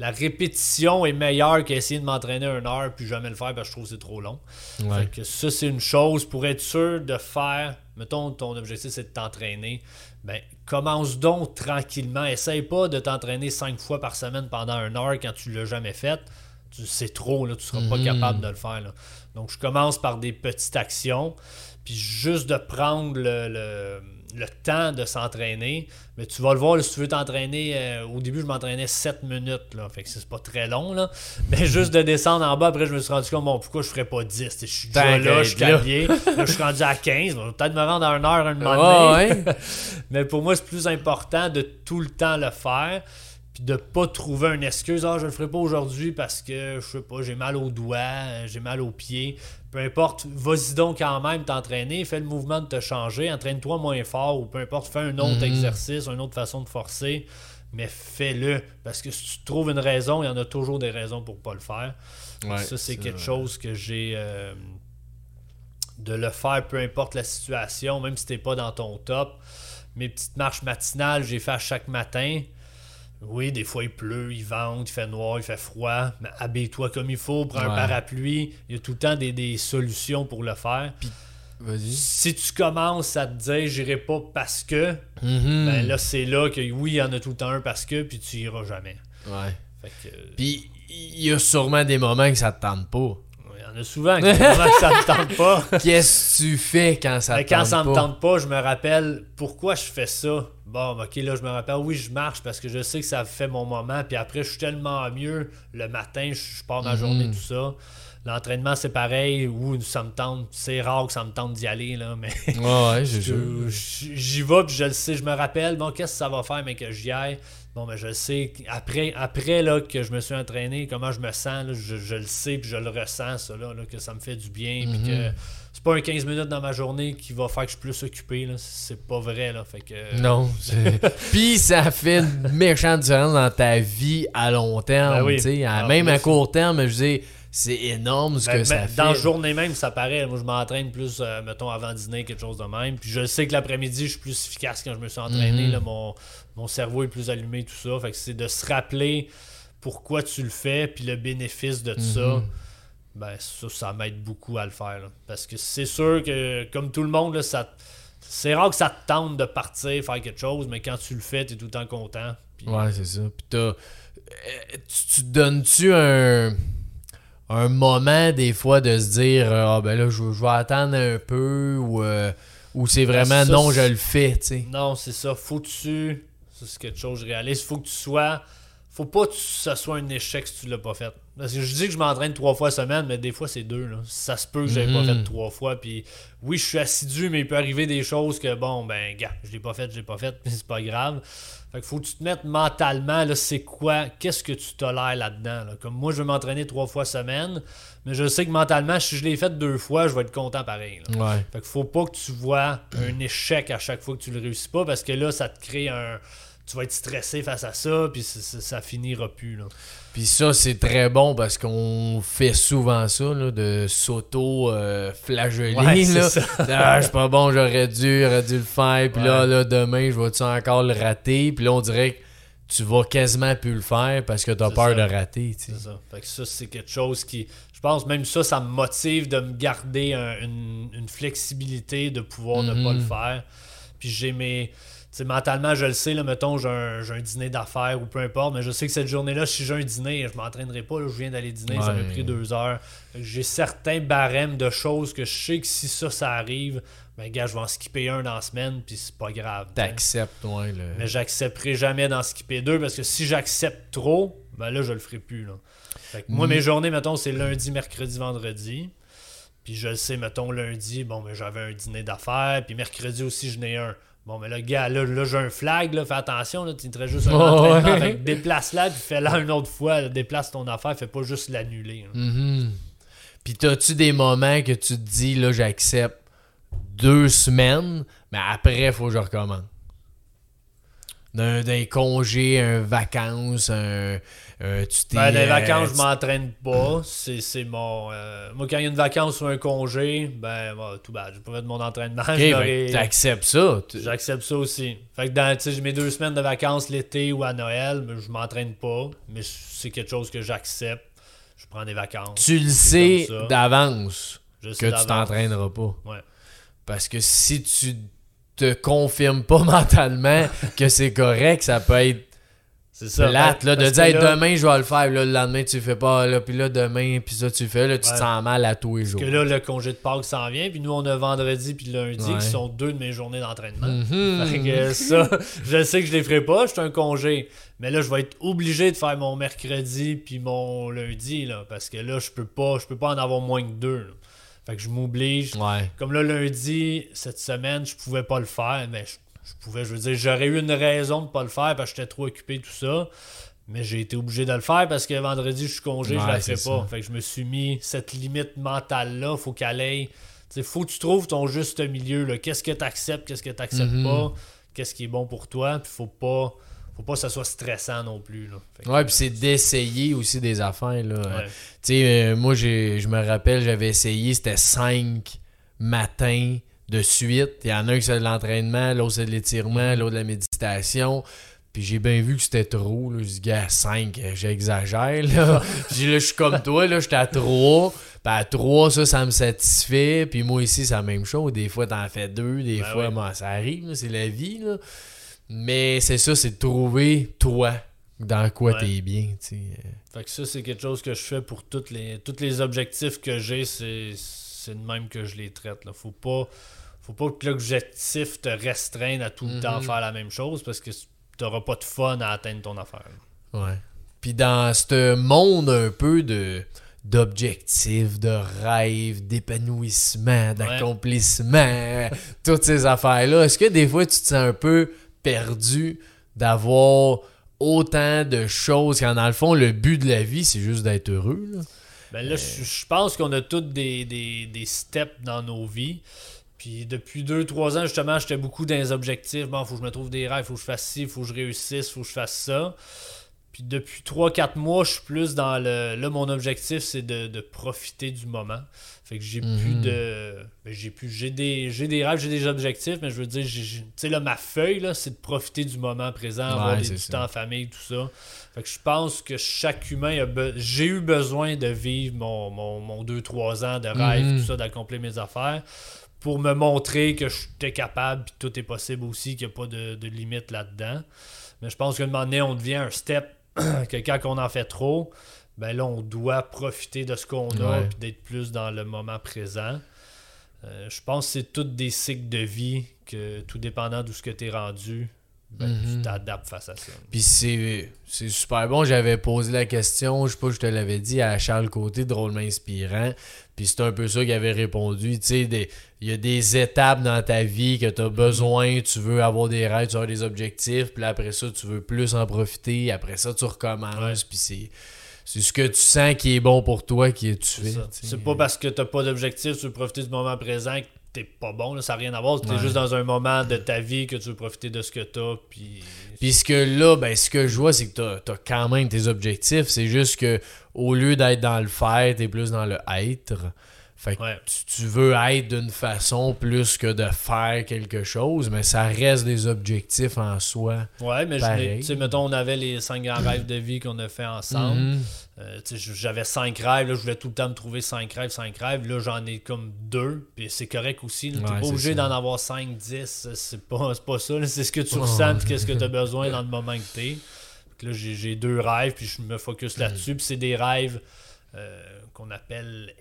la répétition est meilleure qu'essayer de m'entraîner une heure puis jamais le faire parce que je trouve que c'est trop long. Ouais. Fait que ça, c'est une chose pour être sûr de faire. Mettons, ton objectif, c'est de t'entraîner. Ben, commence donc tranquillement. Essaye pas de t'entraîner cinq fois par semaine pendant une heure quand tu l'as jamais fait. Tu- C'est trop, là, tu seras pas Mhm. capable de le faire. là. Donc, je commence par des petites actions. Puis juste de prendre le, le- le temps de s'entraîner. Mais tu vas le voir, si tu veux t'entraîner, euh, au début, je m'entraînais 7 minutes. Là, fait que c'est pas très long. Là. Mais juste de descendre en bas, après, je me suis rendu compte, bon, pourquoi je ferais pas 10? Tu sais, Je suis déjà là, je suis calvier. Là, je suis rendu à 15. On va peut-être me rendre à une heure un moment donné. ouais. Mais pour moi, c'est plus important de tout le temps le faire. Puis de pas trouver une excuse. Ah, je le ferai pas aujourd'hui parce que, je sais pas, j'ai mal aux doigts, euh, j'ai mal aux pieds. Peu importe, vas-y donc quand même t'entraîner. Fais le mouvement de te changer. Entraîne-toi moins fort ou peu importe, fais un autre Mhm. exercice, une autre façon de forcer. Mais fais-le. Parce que si tu trouves une raison, il y en a toujours des raisons pour pas le faire. Ouais, ça, c'est quelque vrai. chose que j'ai. euh, de le faire, peu importe la situation, même si t'es pas dans ton top. Mes petites marches matinales, j'ai fait à chaque matin. Oui, des fois il pleut, il vente, il fait noir, il fait froid. Mais habille-toi comme il faut, prends un parapluie. Il y a tout le temps des, des solutions pour le faire. Vas-y. Si tu commences à te dire j'irai pas parce que, Mhm. ben là c'est là que oui, il y en a tout le temps un parce que, puis tu iras jamais. Ouais. Fait que. Puis il y a sûrement des moments que ça te tente pas. Il y en a souvent que, que ça me tente pas. Qu'est-ce que tu fais quand ça te quand tente ça me pas? tente pas, je me rappelle pourquoi je fais ça. Bon, ok, là, je me rappelle, oui, je marche parce que je sais que ça fait mon moment. Puis après, je suis tellement mieux le matin, je, pars ma Mhm. journée, tout ça. L'entraînement, c'est pareil. Ou ça me tente. C'est rare que ça me tente d'y aller, là, mais Ouais, ouais, j'y vais, puis je le sais. Je me rappelle, bon, qu'est-ce que ça va faire, mais que j'y aille. Bon, mais je le sais. Après, après là, que je me suis entraîné, comment je me sens, là, je, je le sais, puis je le ressens, ça, là, là, que ça me fait du bien. Puis Mhm. que c'est pas un 15 minutes dans ma journée qui va faire que je suis plus occupé. là. C'est pas vrai. Là, fait que, Non. c'est- Puis ça fait une méchante différence dans ta vie à long terme. Ben oui. tu sais. En même à court terme, je dire, c'est énorme ce Ben, que ça ben, fait. Dans la journée même, ça paraît. Moi, je m'entraîne plus, euh, mettons, avant dîner, quelque chose de même. Puis je sais que l'après-midi, je suis plus efficace quand je me suis entraîné. Mhm. là, mon, mon cerveau est plus allumé, tout ça. Fait que c'est de se rappeler pourquoi tu le fais, puis le bénéfice de ça. Mhm. Ben, ça, ça m'aide beaucoup à le faire. là. Parce que c'est sûr que, comme tout le monde, là, ça, c'est rare que ça te tente de partir, faire quelque chose, mais quand tu le fais, tu es tout le temps content. Puis- Ouais, c'est ça. Puis t'as. euh, Tu, tu te donnes-tu un. Un moment, des fois, de se dire euh, Ah, ben là, je, je vais attendre un peu ou. euh, ou c'est vraiment Ben, ça, non, je le fais, tu sais. Non, c'est ça. Faut que tu. Ça, c'est quelque chose que je réalise. Faut que tu sois. faut pas que ça soit un échec si tu l'as pas fait. Parce que je dis que je m'entraîne trois fois semaine, mais des fois c'est deux. Là. Ça se peut que j'aie pas Mhm. fait trois fois. Puis oui, je suis assidu, mais il peut arriver des choses que bon, ben, gars, je l'ai pas fait, je l'ai pas fait, puis c'est pas grave. Fait que faut que tu te mettes mentalement, là, c'est quoi, qu'est-ce que tu tolères là-dedans. là? Comme moi, je vais m'entraîner trois fois semaine, mais je sais que mentalement, si je l'ai fait deux fois, je vais être content pareil. là. Ouais. Fait qu'il faut pas que tu vois un échec à chaque fois que tu le réussis pas parce que là, ça te crée un. Tu vas être stressé face à ça, puis ça, ça- ça finira plus. Là. Puis ça, c'est très bon parce qu'on fait souvent ça, là, de s'auto-flageller. Ouais, là. ça. ah, je suis pas bon, j'aurais dû, j'aurais dû le faire. Puis là, Ouais. là, demain, je vais-tu encore le rater? Puis là, on dirait que tu vas quasiment plus le faire parce que t'as C'est peur ça. de rater. tu. C'est ça. Fait que ça, c'est quelque chose qui. Je pense même ça, ça me motive de me garder un- une, une flexibilité de pouvoir ne pas Mhm. le faire. Puis j'ai mes. Mentalement, je le sais, là, mettons, j'ai un, dîner d'affaires ou peu importe, mais je sais que cette journée-là, si j'ai un dîner, je m'entraînerai pas, là, je viens d'aller dîner, ça m'a pris deux heures. J'ai certains barèmes de choses que je sais que si ça, ça arrive, ben gars, je vais en skipper un dans la semaine, puis c'est pas grave. T'acceptes, ouais. Le... Mais j'accepterai jamais d'en skipper deux parce que si j'accepte trop, ben là, je le ferai plus. Là. Fait que moi, Mm. mes journées, mettons, c'est lundi, mercredi, vendredi. Puis je le sais, mettons, lundi, bon, mais j'avais un dîner d'affaires. Puis mercredi aussi, je n'ai un. Bon, mais là, gars, là, là j'ai un flag, là, fais attention, là, tu te juste un Oh, entraînement. ouais. Déplace-la, puis fais-la une autre fois. là, déplace ton affaire, fais pas juste l'annuler. Mhm. Puis t'as-tu des moments que tu te dis, là, j'accepte deux semaines, mais après, il faut que je recommence? D'un, d'un congé, un vacances, un, un- tu t'es... Ben, les euh, vacances, tu- je m'entraîne pas. C'est, c'est mon. euh, moi, quand il y a une vacance ou un congé, ben, bon, tout bad. Pas fait de mon entraînement. Ok, je ben, t'acceptes ça. Tu- J'accepte ça aussi. Fait que dans, tu sais, j'ai mes deux semaines de vacances l'été ou à Noël, mais je m'entraîne pas. Mais c'est quelque chose que j'accepte. Je prends des vacances. Tu le sais d'avance Je sais que tu t'entraîneras pas. Ouais. Parce que si tu te confirmes pas mentalement que c'est correct, ça peut être C'est ça. plate là, de parce dire que Hey, là- demain je vais le faire, là, le lendemain tu le fais pas, là, puis là demain, puis ça tu le fais, là tu te sens mal à tous les jours. que là, le congé de Pâques s'en vient. Puis nous, on a vendredi puis lundi, Ouais. qui sont deux de mes journées d'entraînement. Mhm. Fait que ça, je sais que je les ferai pas, je suis un congé. Mais là, je vais être obligé de faire mon mercredi puis mon lundi, là, parce que là, je peux pas, je peux pas en avoir moins que deux. là. Fait que je m'oblige. Ouais. Comme là, lundi, cette semaine, je pouvais pas le faire, mais je, je pouvais, je veux dire, j'aurais eu une raison de pas le faire parce que j'étais trop occupé, tout ça. Mais j'ai été obligé de le faire parce que vendredi, je suis congé, je la fais pas. ça. Fait que je me suis mis cette limite mentale-là, faut qu'elle aille. Tu sais, faut que tu trouves ton juste milieu. Qu'est-ce que tu acceptes, qu'est-ce que tu acceptes Mhm. pas, qu'est-ce qui est bon pour toi, puis faut pas. Faut pas que ça soit stressant non plus. Là. Que, Ouais, puis c'est d'essayer aussi des affaires là. ouais. Tu sais, euh, moi j'ai je me rappelle, j'avais essayé, c'était cinq matins de suite. Il y en a un qui c'est de l'entraînement, l'autre c'est de l'étirement, l'autre de la méditation. Puis j'ai bien vu que c'était trop. Là. Je dis, gars, 5, j'exagère. Là. J'ai dit, là, je suis comme toi, là, j'étais à 3. Puis à 3, ça, ça me satisfait. Puis moi ici, c'est la même chose. Des fois, t'en fais deux. Des Ben fois, bon, ça arrive. C'est la vie. Là. Mais c'est ça, c'est de trouver toi dans quoi Ouais. t'es bien. tu sais. Fait que ça, c'est quelque chose que je fais pour toutes les, tous les objectifs que j'ai. C'est, c'est de même que je les traite. Là. Faut pas. Faut pas que l'objectif te restreigne à tout le temps Mhm. faire la même chose parce que t'auras pas de fun à atteindre ton affaire. Ouais. Puis dans ce monde un peu de d'objectifs, de rêves, d'épanouissement, d'accomplissement, toutes ces affaires-là, est-ce que des fois tu te sens un peu perdu d'avoir autant de choses quand dans le fond le but de la vie c'est juste d'être heureux là? Ben là, je, pense qu'on a tous des, des, des steps dans nos vies. Puis depuis 2-3 ans, justement, j'étais beaucoup dans les objectifs. Bon, faut que je me trouve des rêves, faut que je fasse ci, faut que je réussisse, faut que je fasse ça. Puis depuis 3-4 mois, je suis plus dans le. Là, mon objectif, c'est de, de profiter du moment. Fait que j'ai Mhm. plus de. ben, j'ai plus. J'ai des, j'ai des rêves, j'ai des objectifs, mais je veux dire, tu sais, là, ma feuille, là, c'est de profiter du moment présent, avoir des, temps en famille, tout ça. Fait que je pense que chaque humain a be- j'ai eu besoin de vivre mon, mon, mon 2-3 ans de rêve, Mhm. tout ça, d'accomplir mes affaires pour me montrer que j'étais capable puis tout est possible aussi, qu'il n'y a pas de, de limite là-dedans. Mais je pense qu'à un moment donné, on devient un step que quand on en fait trop, ben là, on doit profiter de ce qu'on a puis d'être plus dans le moment présent. Euh, je pense que c'est tous des cycles de vie que tout dépendant d'où ce que tu es rendu, ben, Mhm. tu t'adaptes face à ça. Puis c'est super bon. J'avais posé la question, je sais pas, je te l'avais dit à Charles Côté, drôlement inspirant. Puis c'est un peu ça qu'il avait répondu. Tu sais, il y a des étapes dans ta vie que tu as besoin. Tu veux avoir des rêves, tu veux avoir des objectifs. Puis après ça, tu veux plus en profiter. Après ça, tu recommences. Puis c'est. C'est ce que tu sens qui est bon pour toi qui est tu C'est fais. C'est pas parce que t'as pas d'objectif, tu veux profiter du moment présent que t'es pas bon, là, ça n'a rien à voir. T'es Ouais. juste dans un moment de ta vie que tu veux profiter de ce que t'as, puis... Puis ce que là, ben, ce que je vois, c'est que t'as as quand même tes objectifs. C'est juste que au lieu d'être dans le faire, t'es plus dans le être. Fait que Ouais. tu, tu veux être d'une façon plus que de faire quelque chose, mais ça reste des objectifs en soi. Ouais, mais tu sais, mettons, on avait les cinq grands rêves de vie qu'on a fait ensemble. Mhm. Euh, tu j'avais cinq rêves, là, je voulais tout le temps me trouver cinq rêves, cinq rêves. Là, j'en ai comme deux, puis c'est correct aussi. Tu Ouais, pas obligé d'en avoir cinq, dix. C'est pas, pas ça. C'est ce que tu ressens, puis qu'est-ce que tu as besoin dans le moment que t'es. Fait que Là, j'ai deux rêves, puis je me focus Mm. là-dessus. Puis c'est des rêves euh, qu'on appelle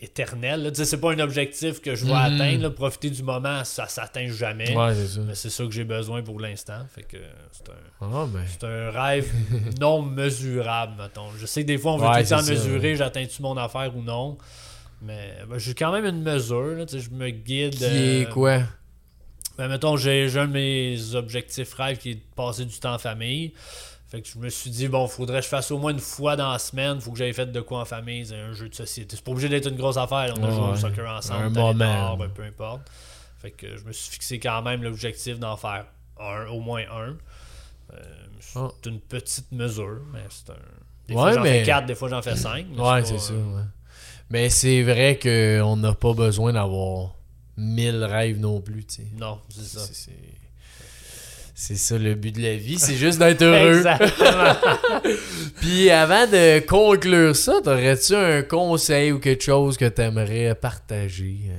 sais, c'est pas un objectif que je vais Mhm. atteindre. là. Profiter du moment, ça s'atteint jamais. Ouais, c'est ça. Mais c'est ça que j'ai besoin pour l'instant. Fait que c'est un. Ah, ben. C'est un rêve non mesurable, mettons. Je sais que des fois, on veut Ouais, tout le temps mesurer, j'atteins-tu mon affaire ou non. Mais ben, j'ai quand même une mesure, là, je me guide. Qui est euh, quoi? ben, mettons, j'ai j'ai un de mes objectifs rêves qui est de passer du temps en famille. Fait que je me suis dit, bon, faudrait que je fasse au moins une fois dans la semaine, faut que j'aille fait de quoi en famille, c'est un jeu de société. C'est pas obligé d'être une grosse affaire, on a Ouais, joué au soccer ensemble, Un moment. ben, peu importe. Fait que je me suis fixé quand même l'objectif d'en faire un, au moins un. Euh, c'est Ah. une petite mesure, mais c'est un. Des Ouais, fois j'en mais- fais quatre, des fois j'en fais cinq. Ouais, c'est ça. euh, ouais. Mais c'est vrai qu'on n'a pas besoin d'avoir mille rêves non plus, tu sais. Non, c'est ça. C'est- C'est c'est ça le but de la vie, c'est juste d'être heureux. Puis avant de conclure ça, t'aurais-tu un conseil ou quelque chose que t'aimerais partager?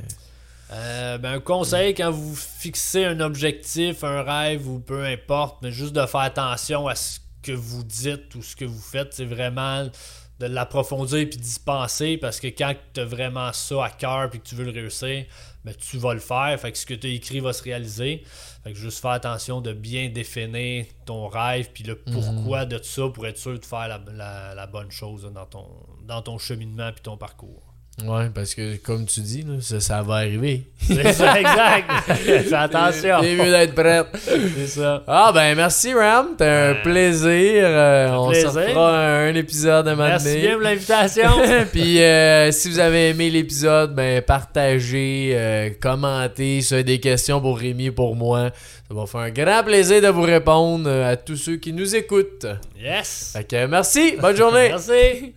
Euh, ben, un conseil, quand vous fixez un objectif, un rêve ou peu importe, mais juste de faire attention à ce que vous dites ou ce que vous faites, c'est vraiment de l'approfondir puis d'y penser parce que quand tu as vraiment ça à cœur puis que tu veux le réussir, ben, tu vas le faire. Fait que ce que tu as écrit va se réaliser. Fait que juste faire attention de bien définir ton rêve puis le pourquoi de ça pour être sûr de faire la, la- la bonne chose là, dans, ton, dans ton cheminement puis ton parcours. Ouais, parce que comme tu dis, ça, ça va arriver. C'est ça, exact. Fais attention. C'est mieux d'être prête. C'est ça. Ah ben merci Ram, c'était un Ouais. plaisir. Euh, on se refera un, un épisode un moment Merci bien pour l'invitation. Puis euh, si vous avez aimé l'épisode, ben partagez, euh, commentez, si vous avez des questions pour Rémi pour moi. Ça va faire un grand plaisir de vous répondre à tous ceux qui nous écoutent. yes. Fait que merci, bonne journée. Merci.